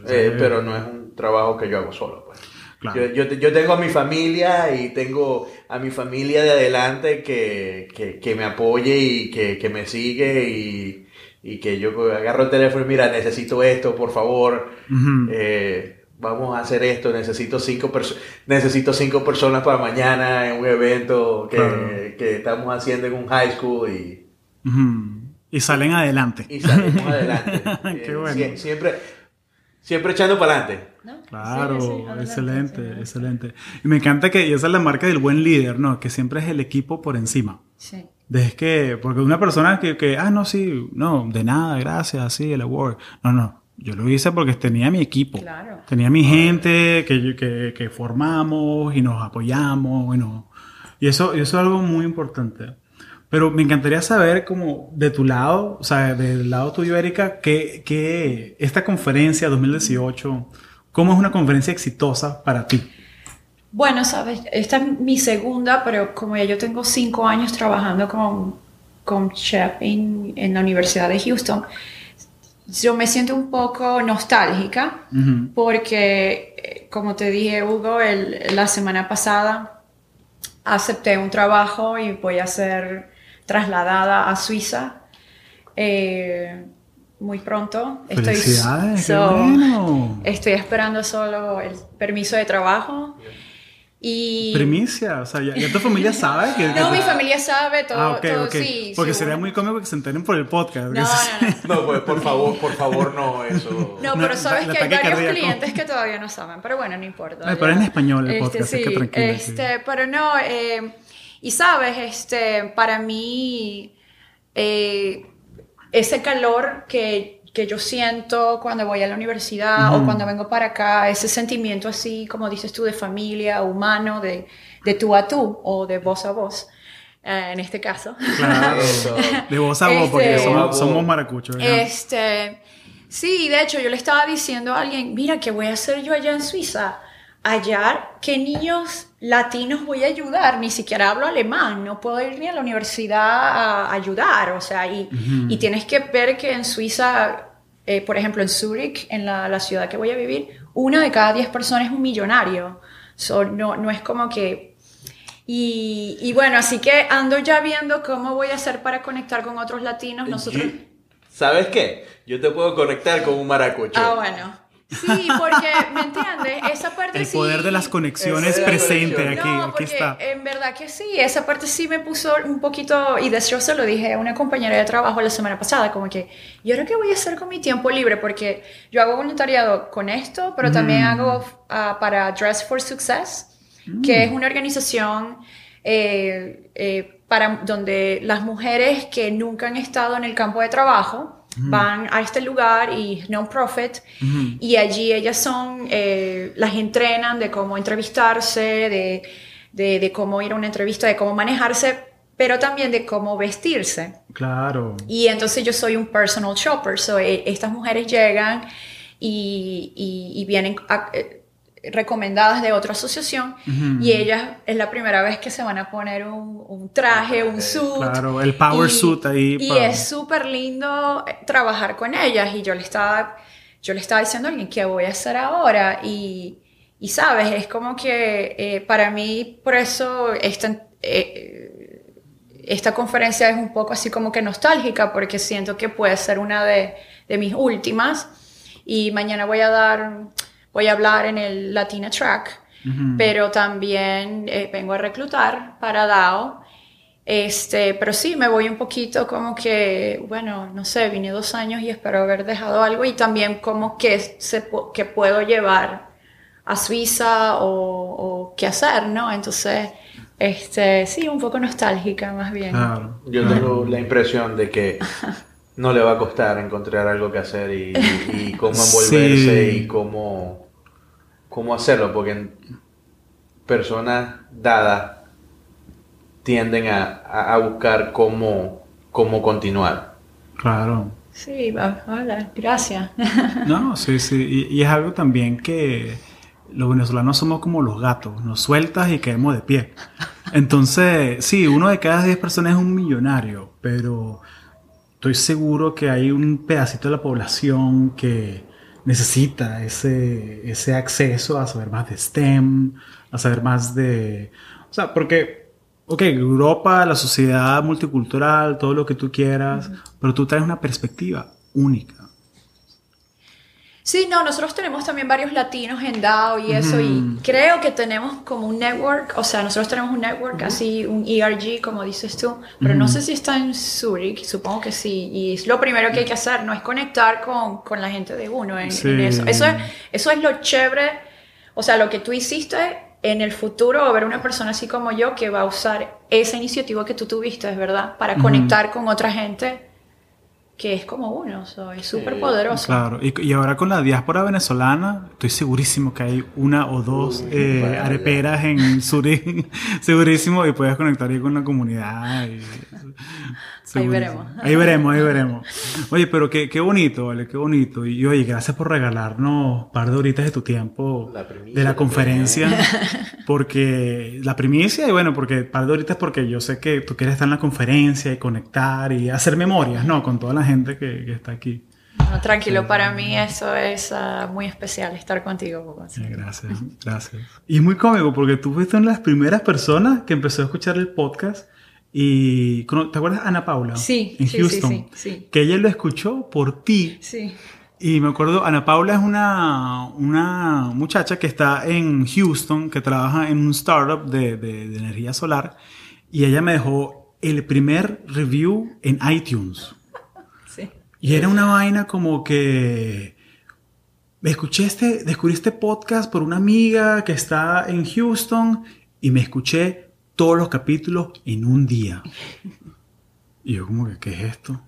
Eh, pero no es un trabajo que yo hago solo, pues. Yo, yo, tengo a mi familia y tengo a mi familia de adelante que, que, que me apoye y que, que me sigue y, y que yo agarro el teléfono y mira, necesito esto, por favor, eh, vamos a hacer esto, necesito cinco, necesito cinco personas para mañana en un evento que, que estamos haciendo en un high school y... Y salen adelante. Y salimos adelante. Qué bueno. siempre, siempre echando para adelante. Claro, excelente, excelente. Y me encanta que esa es la marca del buen líder, ¿no? Que siempre es el equipo por encima. Sí. Desde que, porque una persona que, que, ah, no, sí, no, de nada, gracias, sí, el award. No, no, yo lo hice porque tenía mi equipo. Claro. Tenía mi gente que, que, que formamos y nos apoyamos. Y, y eso, eso es algo muy importante. Pero me encantaría saber, como de tu lado, o sea, del lado tuyo, Erika, que, que esta conferencia 2018, ¿cómo es una conferencia exitosa para ti? Bueno, sabes, esta es mi segunda, pero como ya yo tengo cinco años trabajando con, con Chef en, la Universidad de Houston, yo me siento un poco nostálgica porque, eh, como te dije, Hugo, la semana pasada acepté un trabajo y voy a ser trasladada a Suiza. Eh, muy pronto. Estoy, so, estoy esperando solo el permiso de trabajo. Y... Primicia, o sea, ya, tu familia sabe que... no, mi familia sabe todo, ah, todo sí. Porque sería muy cómico que se enteren por el podcast. No, no, no. no pues por favor, por favor, no, eso... No, pero sabes que hay varios clientes que todavía no saben, pero bueno, no importa. pero en español el este, podcast, sí, que tranquilo. Este, Pero no, eh, y sabes, este, para mí, eh, ese calor que que yo siento cuando voy a la universidad o cuando vengo para acá, ese sentimiento así, como dices tú, de familia, humano, de, de tú a tú o de voz a voz. Eh, en este caso. Claro, de voz a voz, porque este, somos, maracuchos. Este, sí, de hecho, yo le estaba diciendo a alguien, mira, ¿qué voy a hacer yo allá en Suiza? Allá, ¿qué niños latinos voy a ayudar? Ni siquiera hablo alemán, no puedo ir ni a la universidad a ayudar, o sea, y, y tienes que ver que en Suiza eh, por ejemplo, en Zurich, en la, ciudad que voy a vivir, una de cada diez personas es un millonario. no, no es como que... Y, bueno, así que ando ya viendo cómo voy a hacer para conectar con otros latinos. Nosotros... ¿Sabes qué? Yo te puedo conectar con un maracucho. Ah, bueno. Sí, porque, ¿me entiendes? Esa parte El sí... poder de las conexiones presente aquí, no, aquí está. en verdad que sí, esa parte sí me puso un poquito, y de hecho se lo dije a una compañera de trabajo la semana pasada, como que, ¿y ahora qué voy a hacer con mi tiempo libre? Porque yo hago voluntariado con esto, pero también Mm. hago ah, para Dress for Success, que es una organización eh, eh, para donde las mujeres que nunca han estado en el campo de trabajo, van a este lugar y non-profit y allí ellas son, eh, las entrenan de cómo entrevistarse, de, de, de cómo ir a una entrevista, de cómo manejarse, pero también de cómo vestirse. Claro. Y entonces yo soy un personal shopper, so, eh, estas mujeres llegan y, y- y vienen a- eh, recomendadas de otra asociación y ellas es la primera vez que se van a poner un, un traje, un suit. Claro, el power Y- suit ahí Y para- es súper lindo eh, trabajar con ellas. Y yo le estaba, yo le estaba diciendo a alguien qué voy a hacer ahora y, y sabes, es como que eh, para mí por eso esta, eh, esta conferencia es un poco así como que nostálgica porque siento que puede ser una de, de mis últimas. Y mañana voy a dar, voy a hablar en el Latina Track, pero también eh, vengo a reclutar para DAO. Este, pero sí, me voy un poquito como que, bueno, no sé, vine dos años y espero haber dejado algo y también como que, se, que puedo llevar a Suiza o, o qué hacer, ¿no? Entonces, este, sí, un poco nostálgica más bien. Claro. Yo tengo la impresión de que no le va a costar encontrar algo que hacer y, y cómo envolverse Sí. y cómo, cómo hacerlo, porque personas dadas tienden a, a- a buscar cómo, cómo continuar. Claro. Sí, hola, gracias. No, sí, sí. Y, y es algo también que los venezolanos somos como los gatos, nos sueltas y caemos de pie. Entonces, sí, uno de cada 10 personas es un millonario, pero estoy seguro que hay un pedacito de la población que necesita ese, ese acceso a saber más de STEM, a saber más de... O sea, porque, ok, Europa, la sociedad multicultural, todo lo que tú quieras, pero tú traes una perspectiva única. Sí, no, nosotros tenemos también varios latinos en DAO y eso, y creo que tenemos como un network, o sea, nosotros tenemos un network, así, un ERG, como dices tú, pero no sé si está en Zurich, supongo que sí, y es lo primero que hay que hacer, no es conectar con, con la gente de uno en, Sí. en eso. Eso es, eso es lo chévere, o sea, lo que tú hiciste en el futuro, haber una persona así como yo que va a usar esa iniciativa que tú tuviste, es verdad, para conectar con otra gente que es como uno, o sea, es súper poderoso. Claro, y, y ahora con la diáspora venezolana, estoy segurísimo que hay una o dos Uy, eh, areperas en Zurich, segurísimo, y puedes conectar ahí con la comunidad. y- segurísimo. veremos. Ahí veremos, ahí veremos. Oye, pero qué, qué bonito, ¿vale? Qué bonito. Y, oye, gracias por regalarnos un par de horitas de tu tiempo La primicia de la también, conferencia. Porque la primicia, y bueno, porque par de horitas porque yo sé que tú quieres estar en la conferencia y conectar y hacer memorias, ¿no? Con toda la gente que, que está aquí. No, tranquilo, para mí eso es ah, muy especial estar contigo. Sí, gracias, gracias. Y es muy cómico porque tú fuiste una de las primeras personas que empezó a escuchar el podcast y ¿te acuerdas Ana Paula? Sí, en sí, Houston, sí, sí. que ella lo escuchó por ti Sí. y me acuerdo, Ana Paula es una, una muchacha que está en Houston, que trabaja en un startup de, de- de energía solar, y ella me dejó el primer review en iTunes. sí. Y era una vaina como que me escuché este, descubrí este podcast por una amiga que está en Houston y me escuché todos los capítulos en un día. Y yo como que, ¿qué es esto?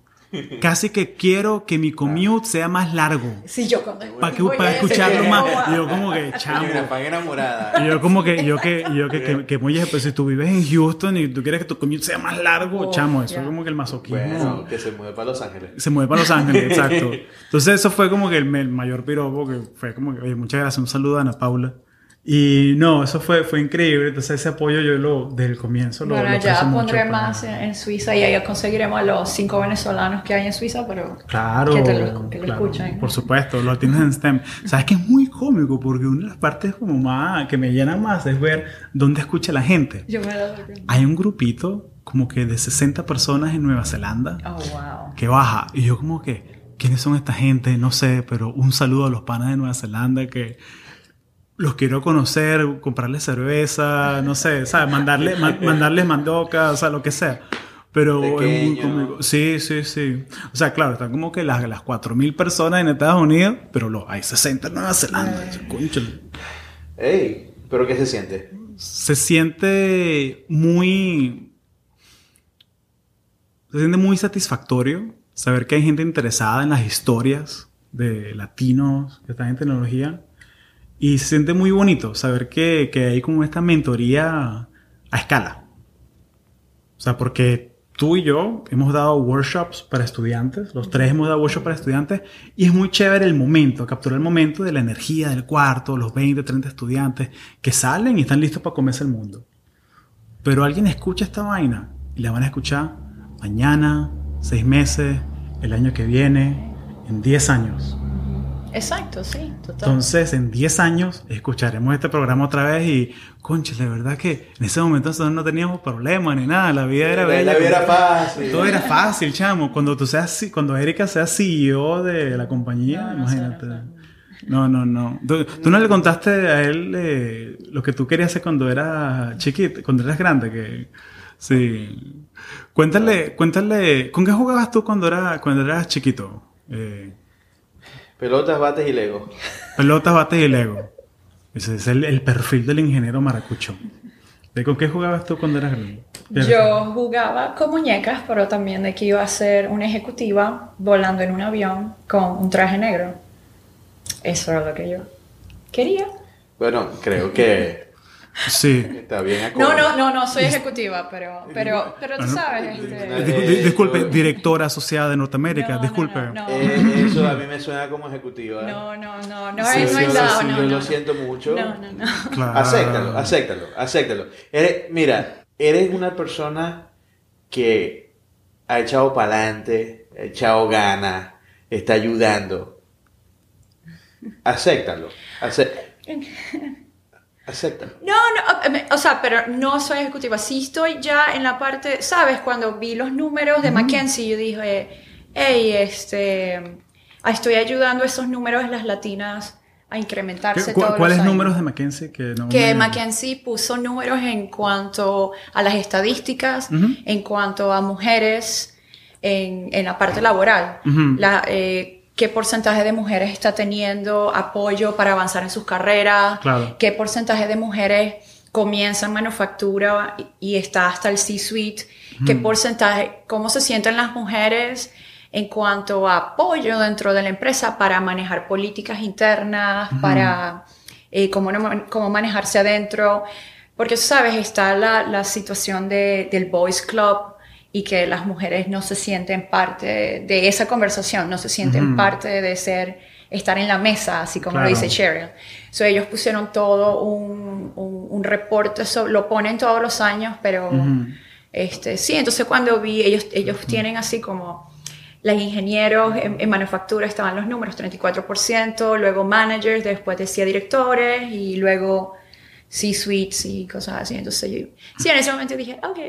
Casi que quiero que mi commute sea más largo. Sí, yo cuando... Para, que, para escucharlo "Oh, más. wow". Y yo como que, chamo. Enamorada. Y yo como que, yo que, yo que, que, que oye, pues si tú vives en Houston y tú quieres que tu commute sea más largo, Oh, chamo, eso ya. es como que el masoquismo. Bueno, que se mueve para Los Ángeles. Se mueve para Los Ángeles, exacto. Entonces eso fue como que el, el mayor piropo, que fue como que, oye, muchas gracias, un saludo a Ana Paula. Y no, eso fue, fue increíble. Entonces ese apoyo yo lo, desde el comienzo lo, Bueno, lo ya mucho pondré más en, en Suiza y ahí conseguiremos a los cinco venezolanos que hay en Suiza, pero Claro, que, te lo, que lo claro, escuchen. por supuesto, lo tienes en STEM. Sabes que es muy cómico porque una de las partes como más que me llena más es ver dónde escucha la gente. Yo me cuenta. Hay un grupito como que de 60 personas en Nueva Zelanda Oh, wow. que baja y yo como que ¿quiénes son esta gente? No sé, pero un saludo a los panas de Nueva Zelanda que los quiero conocer, comprarles cerveza, no sé, ¿sabes? Mandarle, mandarles mandoca, o sea, lo que sea. Pero es muy cómico. Sí, sí, sí. O sea, claro, están como que las, las 4.000 personas en Estados Unidos, pero los, hay 60 en Nueva Zelanda. Ey, ¿pero qué se siente? Se siente muy... Se siente muy satisfactorio saber que hay gente interesada en las historias de latinos que están en tecnología. Y se siente muy bonito saber que, hay como esta mentoría a escala. O sea, porque tú y yo hemos dado workshops para estudiantes, los tres hemos dado workshops para estudiantes, y es muy chévere el momento, capturar el momento de la energía del cuarto, los 20, 30 estudiantes que salen y están listos para comerse el mundo. Pero alguien escucha esta vaina y la van a escuchar mañana, seis meses, el año que viene, en 10 años. Exacto, sí, total. Entonces, en 10 años escucharemos este programa otra vez y, concha, la verdad que en ese momento nosotros no teníamos problemas ni nada, la vida era bella. La vida era fácil. Todo era fácil, chamo. Cuando tú seas, cuando Erika sea CEO de la compañía, imagínate. No, no, no. ¿Tú, no le contaste a él eh, lo que tú querías hacer cuando eras chiquito, cuando eras grande? Que, sí. Cuéntale, cuéntale, ¿con qué jugabas tú cuando, era, cuando eras chiquito? Eh, Pelotas, bates y Lego. Pelotas, bates y Lego. Ese es el, perfil del ingeniero maracucho. ¿De con qué jugabas tú cuando eras grande? Yo jugaba con muñecas, pero también de que iba a ser una ejecutiva volando en un avión con un traje negro. Eso era lo que yo quería. Bueno, creo que Sí. Está bien No, no, no, no, soy ejecutiva, pero, pero, pero tú sabes. Este... disculpe, directora asociada de Norteamérica, disculpe. Eh, eso a mí me suena como ejecutiva. No, no, no, no, sí, no, dado, no, Yo lo siento mucho. No, no, no. Claro. Acéptalo, acéptalo, acéptalo. Eres, mira, eres una persona que ha echado para adelante, ha echado ganas, está ayudando. Acéptalo. Acéptalo. No, no, o sea, pero no soy ejecutiva. Sí estoy ya en la parte, ¿sabes? Cuando vi los números de McKenzie, yo dije, hey, este, estoy ayudando a esos números de las latinas a incrementarse. ¿Cu ¿Cuáles números de McKenzie? Que, no que McKenzie puso números en cuanto a las estadísticas, en cuanto a mujeres en, en la parte laboral. la, eh, qué porcentaje de mujeres está teniendo apoyo para avanzar en sus carreras, qué porcentaje de mujeres comienza en manufactura y está hasta el C-suite, qué porcentaje, cómo se sienten las mujeres en cuanto a apoyo dentro de la empresa para manejar políticas internas, para eh, cómo, cómo, manejarse adentro, porque sabes, está la, la situación de, del Boys Club, y que las mujeres no se sienten parte de esa conversación, no se sienten parte de ser, estar en la mesa, así como lo dice Cheryl. So, ellos pusieron todo un, un, reporte, lo ponen todos los años, pero este, sí, entonces cuando vi, ellos, ellos tienen así como... Los ingenieros en, manufactura estaban los números, 34%, luego managers, después decía directores y luego C-suites y cosas así. Entonces, yo, sí, en ese momento dije, ok,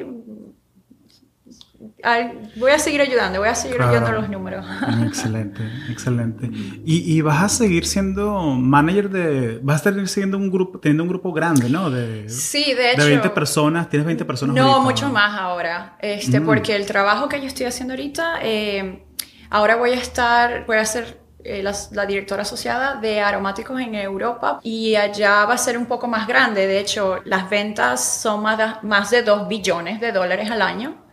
voy a seguir ayudando, voy a seguir ayudando los números. Excelente, excelente. ¿Y, vas a seguir siendo manager de, vas a estar siguiendo un grupo, teniendo un grupo grande, ¿no? De, sí, de hecho. De 20 personas, tienes 20 personas. No, mucho más ahora, este, mm. porque el trabajo que yo estoy haciendo ahorita, eh, ahora voy a estar, voy a ser eh, la, directora asociada de aromáticos en Europa y allá va a ser un poco más grande. De hecho, las ventas son más más de 2 billones de dólares al año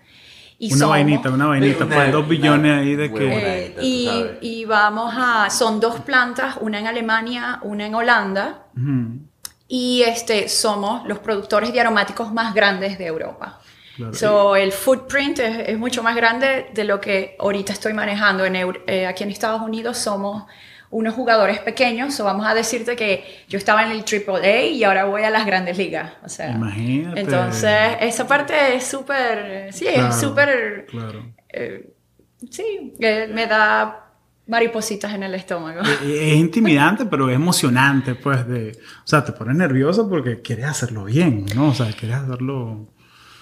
una vainita, una vainita, pues dos billones ahí de que... Eh, y, vamos a... Son dos plantas, una en Alemania, una en Holanda. Y este, somos los productores de aromáticos más grandes de Europa. So, el footprint es, mucho más grande de lo que ahorita estoy manejando. En, eh, aquí en Estados Unidos somos unos jugadores pequeños, o vamos a decirte que yo estaba en el AAA y ahora voy a las grandes ligas. O sea, Imagínate. Entonces, esa parte es súper, sí, es súper, claro. Eh, sí, eh, me da maripositas en el estómago. Es, intimidante, pero es emocionante, pues, de, o sea, te pones nervioso porque quieres hacerlo bien, ¿no? O sea, quieres hacerlo...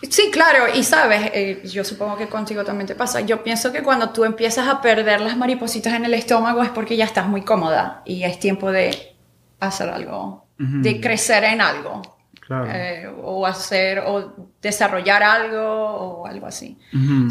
Sí, claro, y sabes, eh, yo supongo que contigo también te pasa. Yo pienso que cuando tú empiezas a perder las maripositas en el estómago es porque ya estás muy cómoda y es tiempo de hacer algo, de crecer en algo. Claro. Eh, o hacer o desarrollar algo o algo así.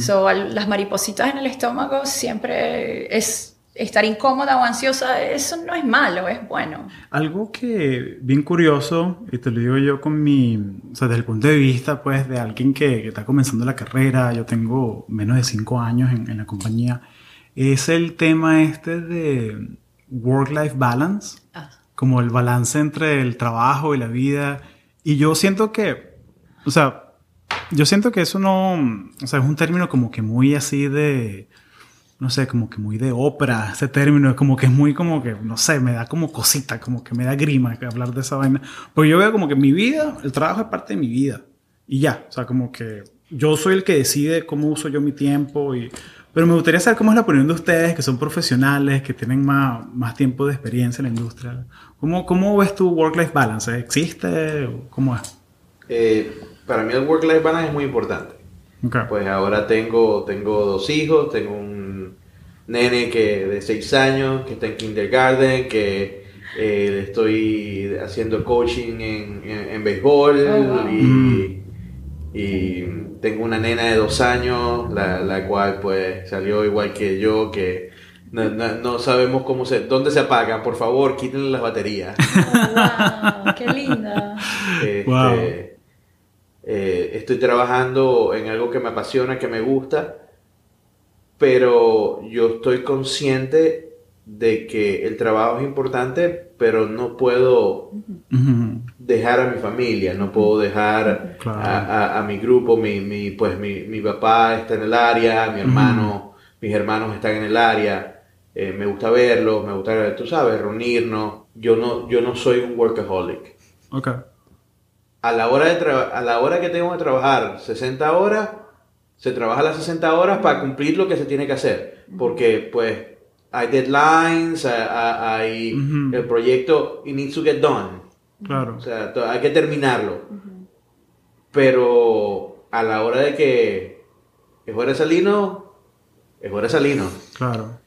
so, al- las maripositas en el estómago siempre es estar incómoda o ansiosa, eso no es malo, es bueno. Algo que bien curioso, y te lo digo yo con mi, o sea, desde el punto de vista, pues, de alguien que, que está comenzando la carrera, yo tengo menos de cinco años en, en la compañía, es el tema este de work-life balance, Ah. como el balance entre el trabajo y la vida. Y yo siento que, o sea, yo siento que eso no, o sea, es un término como que muy así de, no sé, como que muy de ópera, ese término, es como que es muy como que, no sé, me da como cosita, como que me da grima hablar de esa vaina. Porque yo veo como que mi vida, el trabajo es parte de mi vida. Y ya, o sea, como que yo soy el que decide cómo uso yo mi tiempo y... Pero me gustaría saber cómo es la opinión de ustedes, que son profesionales, que tienen más, más tiempo de experiencia en la industria. ¿Cómo, cómo ves tu work-life balance? ¿Existe? ¿Cómo es? Eh, para mí el work-life balance es muy importante. Pues ahora tengo, tengo dos hijos, tengo un nene que de 6 años que está en kindergarten, que eh, estoy haciendo coaching en, en, en béisbol Oh, wow. y, y tengo una nena de 2 años, la, la cual pues salió igual que yo, que no, no- no sabemos cómo se, dónde se apagan, por favor, quítenle las baterías. wow, qué linda. Este, Wow. eh, estoy trabajando en algo que me apasiona, que me gusta, pero yo estoy consciente de que el trabajo es importante, pero no puedo dejar a mi familia, no puedo dejar Claro. a, a- a mi grupo, mi, mi- pues mi, mi papá está en el área, mi hermano, mis hermanos están en el área, eh, me gusta verlos, me gusta, tú sabes, reunirnos, yo no, yo no soy un workaholic. Ok. a la hora de a la hora que tengo que trabajar 60 horas, se trabaja las 60 horas para cumplir lo que se tiene que hacer, porque pues hay deadlines, hay, el proyecto it needs to get done, Claro. o sea, hay que terminarlo. Pero a la hora de que es hora de salirnos, es hora de salirnos. Claro.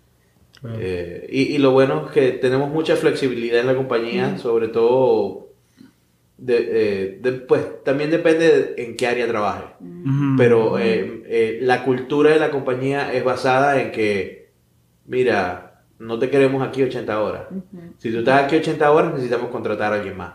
Claro. Eh, y, y lo bueno es que tenemos mucha flexibilidad en la compañía, sobre todo, de, eh, de- pues también depende de en qué área trabaje. Ujú. Pero eh, eh, la cultura de la compañía es basada en que, mira, no te queremos aquí 80 horas. Si tú estás aquí 80 horas, necesitamos contratar a alguien más.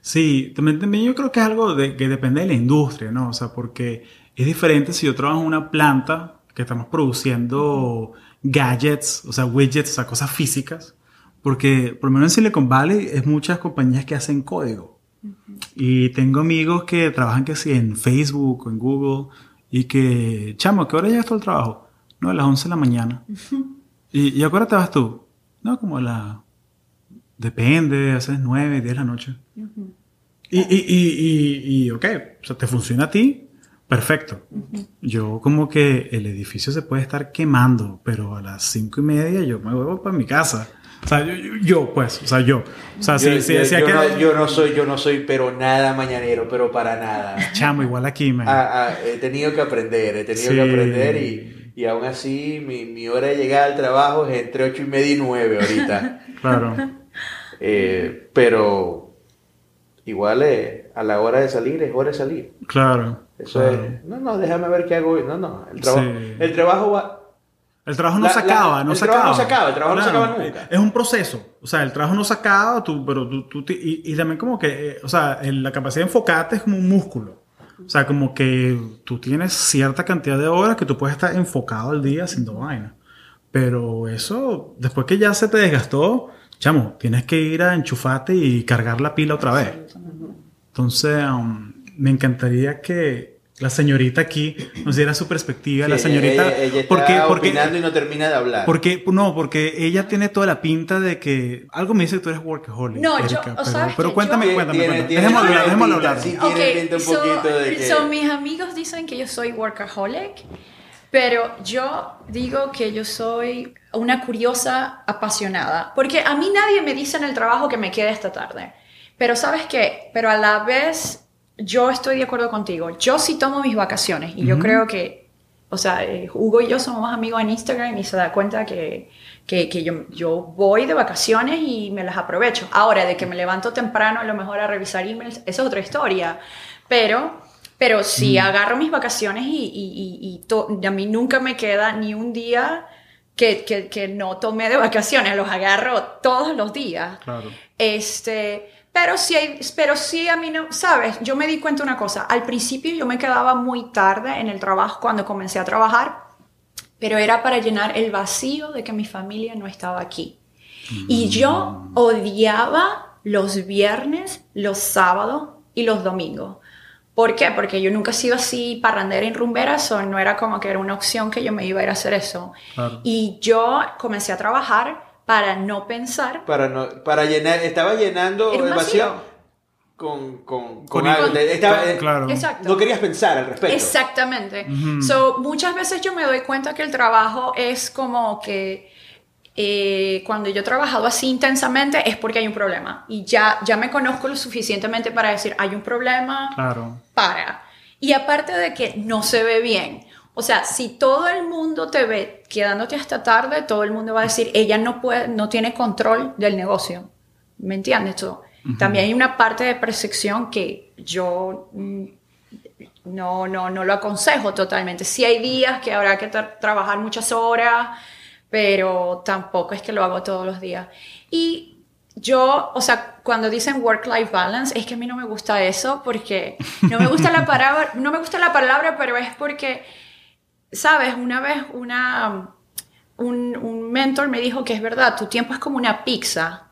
Sí, también, también yo creo que es algo de, que depende de la industria, ¿no? O sea, porque es diferente si yo trabajo en una planta que estamos produciendo gadgets, o sea, widgets, o sea, cosas físicas, porque por lo menos en Silicon Valley es muchas compañías que hacen código. Y tengo amigos que trabajan que sí en Facebook o en Google y que, chamo, ¿a qué hora llegas tú al trabajo? No, a las 11 de la mañana. ¿Y, ¿Y a qué hora te vas tú? No, como a la... Depende, a veces 9, 10 de la noche. Y, y, y, y, y, ok, o sea, te funciona a ti, perfecto. Yo como que el edificio se puede estar quemando, pero a las cinco y media yo me voy para mi casa. O sea, yo, yo- pues, o sea, yo. O sea, si, yo, si yo- decía yo que... no, yo no soy, yo no soy, pero nada mañanero, pero para nada. Chamo, igual aquí, man. Ah, ah, he tenido que aprender, he tenido Sí. que aprender y, y aún así mi, mi hora de llegar al trabajo es entre 8 y media y 9 ahorita. Claro. Eh, pero igual eh, a la hora de salir es hora de salir. Claro. Eso claro. es, no, no, déjame ver qué hago hoy. No, no, el trabajo, Sí. el trabajo va... El trabajo no La- se la- acaba, no el se trabajo acaba. no se acaba, el trabajo no se acaba nunca. Es un proceso. O sea, el trabajo no se acaba, tú, pero tú, tú y, y también como que, eh, o sea, el- la capacidad de enfocarte es como un músculo. O sea, como que tú tienes cierta cantidad de horas que tú puedes estar enfocado al día haciendo vaina. Pero eso, después que ya se te desgastó, chamo, tienes que ir a enchufarte y cargar la pila otra vez. Entonces, um, me encantaría que la señorita aquí nos diera su perspectiva. la señorita, ella, ella está porque, porque, opinando y no termina de hablar. porque, no, porque ella tiene toda la pinta de que algo me dice que tú eres workaholic. No, yo- Erika, o pero, sabes pero cuéntame, yo- cuéntame, Tiene- cuéntame. tiene- Dejémoslo hablar, tiene dejémoslo pinta, hablar. sí. Tiene pinta un so- poquito de que- so mis amigos dicen que yo soy workaholic, pero yo digo que yo soy una curiosa apasionada, porque a mí nadie me dice en el trabajo que me quede esta tarde. Pero sabes qué, pero a la vez yo estoy de acuerdo contigo. Yo sí tomo mis vacaciones y yo creo que, o sea, eh, Hugo y yo somos amigos en Instagram y se da cuenta que, que, que yo, yo, voy de vacaciones y me las aprovecho. Ahora, de que me levanto temprano a lo mejor a revisar emails, eso es otra historia. Pero, pero sí mm. agarro mis vacaciones y, y, y, a mí nunca me queda ni un día que, que, que, no tomé de vacaciones, los agarro todos los días. Claro. Este, pero sí, pero sí a mí no, sabes, yo me di cuenta una cosa, al principio yo me quedaba muy tarde en el trabajo cuando comencé a trabajar, pero era para llenar el vacío de que mi familia no estaba aquí. Y yo mm. odiaba los viernes, los sábados y los domingos. ¿Por qué? Porque yo nunca he sido así parrandera y rumbera, eso no era como que era una opción que yo me iba a ir a hacer eso. Y yo comencé a trabajar para no pensar. Para no, para llenar, estaba llenando el vacío, con, con, con, algo. Estaba, eh, claro. Exacto. No querías pensar al respecto. Exactamente. so, muchas veces yo me doy cuenta que el trabajo es como que eh, cuando yo he trabajado así intensamente es porque hay un problema y ya, ya me conozco lo suficientemente para decir hay un problema, claro. para. Y aparte de que no se ve bien. O sea, si todo el mundo te ve quedándote hasta tarde, todo el mundo va a decir, ella no puede, no tiene control del negocio. ¿Me entiendes? tú? También hay una parte de percepción que yo mm, no, no, no lo aconsejo totalmente. Sí hay días que habrá que trabajar muchas horas, pero tampoco es que lo hago todos los días. Y yo, o sea, cuando dicen work-life balance, es que a mí no me gusta eso porque no me gusta la palabra, no me gusta la palabra, pero es porque, sabes, una vez una, un, un mentor me dijo que es verdad, tu tiempo es como una pizza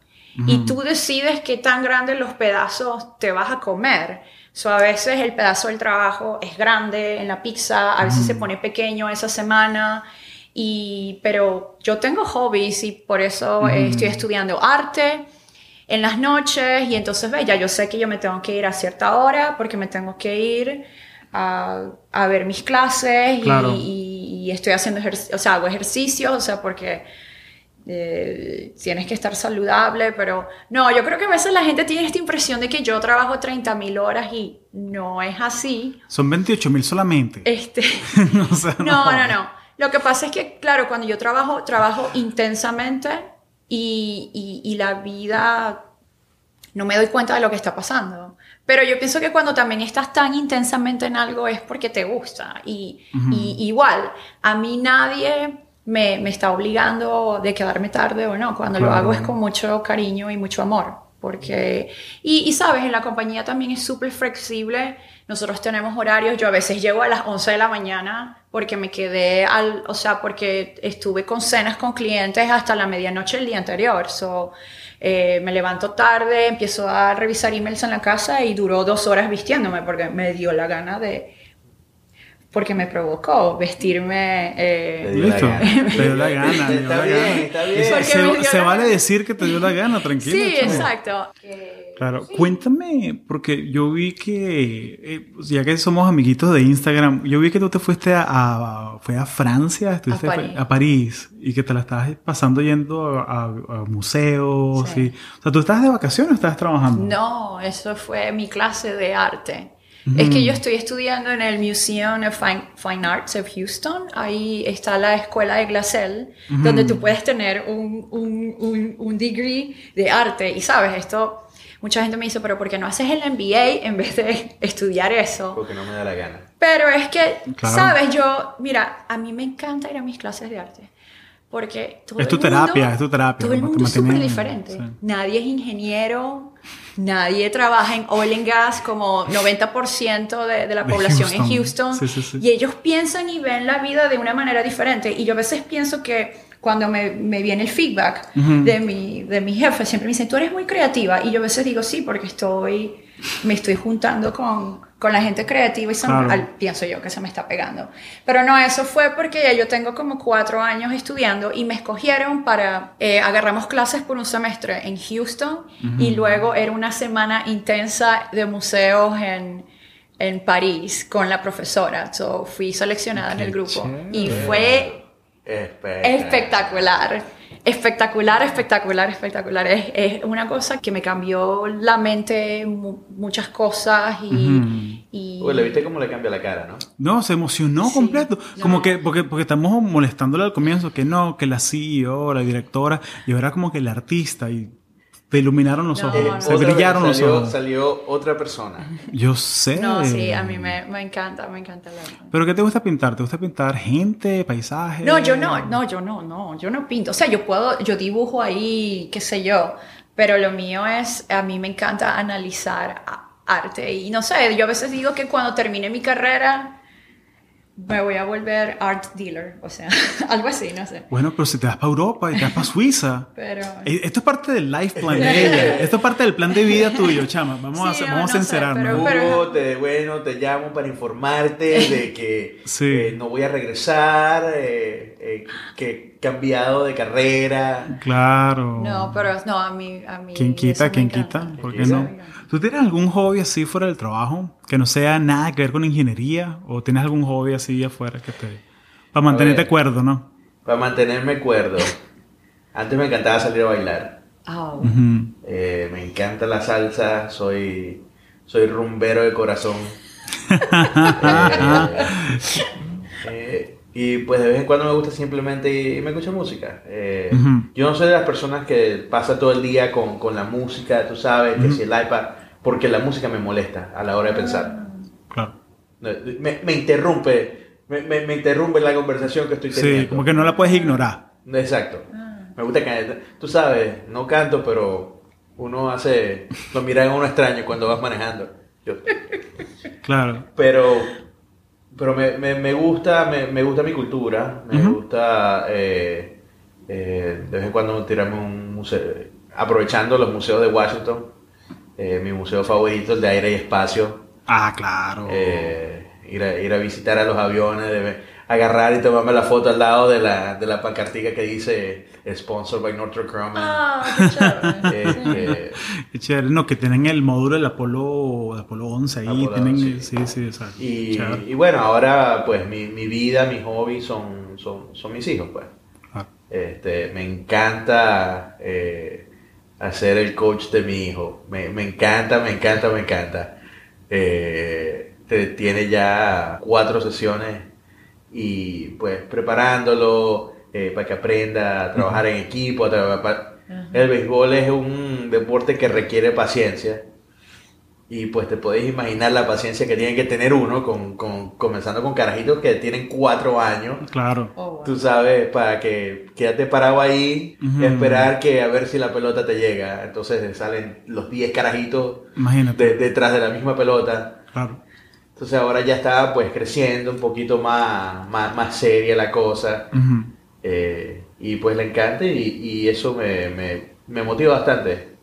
y tú decides qué tan grandes los pedazos te vas a comer. So, a veces el pedazo del trabajo es grande en la pizza, a veces se pone pequeño esa semana. Y, pero yo tengo hobbies y por eso eh, estoy estudiando arte en las noches y entonces ve, ya yo sé que yo me tengo que ir a cierta hora porque me tengo que ir a, a ver mis clases y, estoy haciendo ejercicio, o sea, hago ejercicio, o sea, porque eh, tienes que estar saludable, pero no, yo creo que a veces la gente tiene esta impresión de que yo trabajo 30 mil horas y no es así. Son 28 mil solamente. Este, no, no, no. Lo que pasa es que, claro, cuando yo trabajo, trabajo intensamente y, y, la vida no me doy cuenta de lo que está pasando. Pero yo pienso que cuando también estás tan intensamente en algo es porque te gusta. Y, y igual, a mí nadie me, me, está obligando de quedarme tarde o no. Cuando lo hago es con mucho cariño y mucho amor. Porque, y, y sabes, en la compañía también es súper flexible. Nosotros tenemos horarios. Yo a veces llego a las 11 de la mañana porque me quedé al, o sea, porque estuve con cenas con clientes hasta la medianoche el día anterior. So, eh, me levanto tarde, empiezo a revisar emails en la casa y duró dos horas vistiéndome porque me dio la gana de, porque me provocó vestirme. Eh, Listo, te dio la gana. está bien, está bien. Se, vale decir que te dio la gana, tranquilo. Sí, exacto. Claro, cuéntame, porque yo vi que, eh, ya que somos amiguitos de Instagram, yo vi que tú te fuiste a, fue a Francia, estuviste a París. y que te la estabas pasando yendo a, museos. Y, o sea, ¿tú estabas de vacaciones o estabas trabajando? No, eso fue mi clase de arte. Es que yo estoy estudiando en el Museum of Fine, Arts of Houston. Ahí está la escuela de Glassell, donde tú puedes tener un, un, un, degree de arte. Y sabes, esto, mucha gente me dice, pero ¿por qué no haces el MBA en vez de estudiar eso? Porque no me da la gana. Pero es que, sabes, yo, mira, a mí me encanta ir a mis clases de arte. Porque todo es tu terapia, es tu terapia. Todo el mundo es súper diferente. Nadie es ingeniero, nadie trabaja en oil and gas como 90% de, de, la población en Houston. Y ellos piensan y ven la vida de una manera diferente. Y yo a veces pienso que cuando me, me viene el feedback de, mi, de mi jefe, siempre me dicen, tú eres muy creativa. Y yo a veces digo, sí, porque estoy, me estoy juntando con, con la gente creativa y pienso yo que se me está pegando. Pero no, eso fue porque ya yo tengo como cuatro años estudiando y me escogieron para, eh, agarramos clases por un semestre en Houston y luego era una semana intensa de museos en, en París con la profesora. So, fui seleccionada en el grupo y fue espectacular. Espectacular, espectacular, espectacular. Es, es, una cosa que me cambió la mente muchas cosas y... y... le viste cómo le cambia la cara, ¿no? No, se emocionó completo. Como que, porque, porque estamos molestándole al comienzo, que no, que la CEO, la directora, y ahora como que el artista y te iluminaron los ojos, se brillaron los ojos. Salió otra persona. Yo sé. No, sí, a mí me, me encanta, me encanta la... ¿Pero qué te gusta pintar? ¿Te gusta pintar gente, paisajes? No, yo no, no, yo no, no, yo no pinto. O sea, yo puedo, yo dibujo ahí, qué sé yo, pero lo mío es, a mí me encanta analizar arte y no sé, yo a veces digo que cuando termine mi carrera me voy a volver art dealer, o sea, algo así, no sé. Bueno, pero si te vas para Europa y te vas para Suiza. pero... Eh, esto es parte del life plan de ella. Esto es parte del plan de vida tuyo, chama. Vamos a, hacer, vamos a sincerarnos. Hugo, te, bueno, te llamo para informarte de que eh, no voy a regresar, eh, que he cambiado de carrera. Claro. No, pero no, a mí... A mí ¿Quién quita? ¿Quién quita? ¿Por qué no? ¿Tú tienes algún hobby así fuera del trabajo que no sea nada que ver con ingeniería? ¿O tienes algún hobby así afuera que te... para mantenerte cuerdo, ¿no? Para mantenerme cuerdo. Antes me encantaba salir a bailar. Oh. Eh, me encanta la salsa, soy, soy rumbero de corazón. Eh, eh, y pues de vez en cuando me gusta simplemente irme a escuchar música. Eh, yo no soy de las personas que pasa todo el día con, con la música, tú sabes, que si el iPad, porque la música me molesta a la hora de pensar. Claro. Me, me interrumpe, me, me, interrumpe la conversación que estoy teniendo. Sí, como que no la puedes ignorar. Exacto. Ah. Me gusta que, tú sabes, no canto, pero uno hace, lo mira a uno extraño cuando vas manejando. Yo. Claro. Pero pero me, me, me gusta, me, me, gusta mi cultura, me gusta eh, eh, de vez en cuando tirarme un museo, aprovechando los museos de Washington, eh, mi museo favorito, el de aire y espacio. Ah, claro. ir, a, ir a visitar a los aviones, de, agarrar y tomarme la foto al lado de la, de la pancartica que dice Sponsor by Northrop Grumman. Ah, qué chévere. qué chévere. No, que tienen el módulo del Apolo, Apolo 11 ahí. tienen, sí, sí, sí exacto. Y, y, bueno, ahora pues mi, mi, vida, mi hobby son, son, son mis hijos, pues. Ah. Este, me encanta eh, hacer el coach de mi hijo. Me, me encanta, me encanta, me encanta. Eh, tiene ya cuatro sesiones y pues preparándolo eh, para que aprenda a trabajar en equipo. El béisbol es un deporte que requiere paciencia y pues te podéis imaginar la paciencia que tiene que tener uno con, con comenzando con carajitos que tienen cuatro años. Claro. Oh, Tú sabes, para que quédate parado ahí, esperar que a ver si la pelota te llega. Entonces salen los 10 carajitos detrás de la misma pelota. Claro. Entonces ahora ya está pues creciendo un poquito más, más, seria la cosa. Eh, y pues le encanta y, eso me, motiva bastante.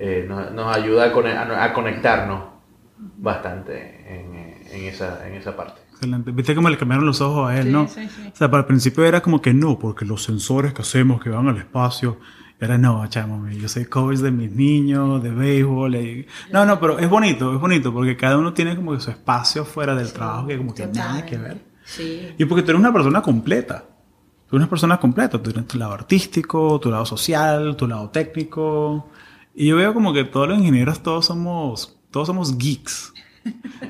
Eh, nos, ayuda a, conectarnos bastante en, esa, en esa parte. Excelente. Viste cómo le cambiaron los ojos a él, ¿no? Sí, sí. O sea, para el principio era como que no, porque los sensores que hacemos que van al espacio era no, chamo, yo soy coach de mis niños, de béisbol. No, no, pero es bonito, es bonito, porque cada uno tiene como que su espacio fuera del trabajo que como que nada que ver. Sí. Y porque tú eres una persona completa. Tú eres una persona completa. Tú tienes tu lado artístico, tu lado social, tu lado técnico. Y yo veo como que todos los ingenieros, todos somos, todos somos geeks.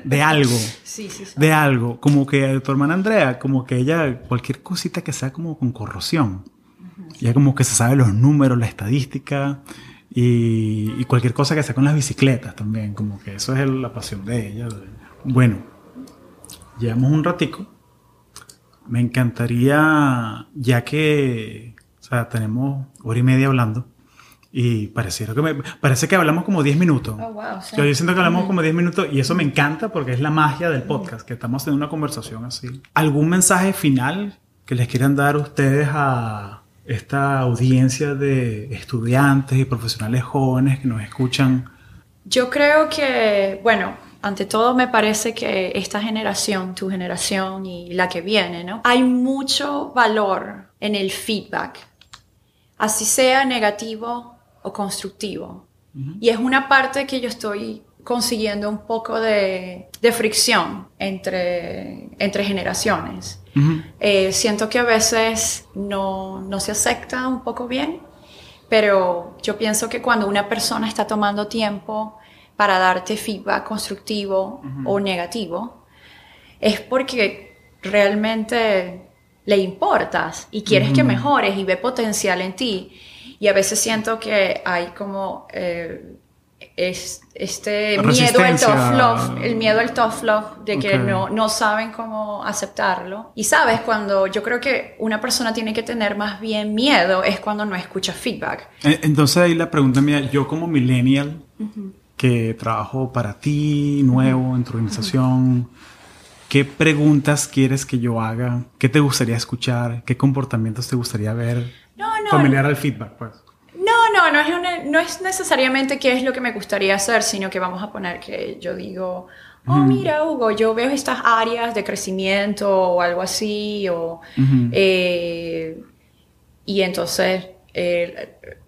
De algo. Sí, sí, de algo. Como que tu hermana Andrea, como que ella, cualquier cosita que sea como con corrosión ya como que se sabe los números, la estadística y, cualquier cosa que sea con las bicicletas también, como que eso es la pasión de ella. Bueno, llevamos un ratico. Me encantaría, ya que, o sea, tenemos hora y media hablando, y pareciera que me, parece que hablamos como 10 minutos. Oh, wow, Yo siento que hablamos como 10 minutos y eso me encanta porque es la magia del podcast, que estamos en una conversación así. ¿Algún mensaje final que les quieran dar ustedes a, esta audiencia de estudiantes y profesionales jóvenes que nos escuchan? Yo creo que, bueno, ante todo me parece que esta generación, tu generación y la que viene, ¿no? Hay mucho valor en el feedback, así sea negativo o constructivo. Y es una parte que yo estoy consiguiendo un poco de, de fricción entre, entre generaciones. Eh, siento que a veces no, no se acepta un poco bien, pero yo pienso que cuando una persona está tomando tiempo para darte feedback constructivo o negativo, es porque realmente le importas y quieres que mejores y ve potencial en ti. Y a veces siento que hay como eh, es, este miedo al tough love, el miedo al tough love, de que no, no saben cómo aceptarlo. Y sabes, cuando yo creo que una persona tiene que tener más bien miedo es cuando no escucha feedback. Entonces ahí la pregunta mía, yo como millennial, que trabajo para ti, nuevo, en tu organización, ¿qué preguntas quieres que yo haga? ¿Qué te gustaría escuchar? ¿Qué comportamientos te gustaría ver? No, no. Familiar al feedback, pues. No, no, no es, no es necesariamente qué es lo que me gustaría hacer, sino que vamos a poner que yo digo, oh, mira, Hugo, yo veo estas áreas de crecimiento o algo así, o, eh, y entonces eh,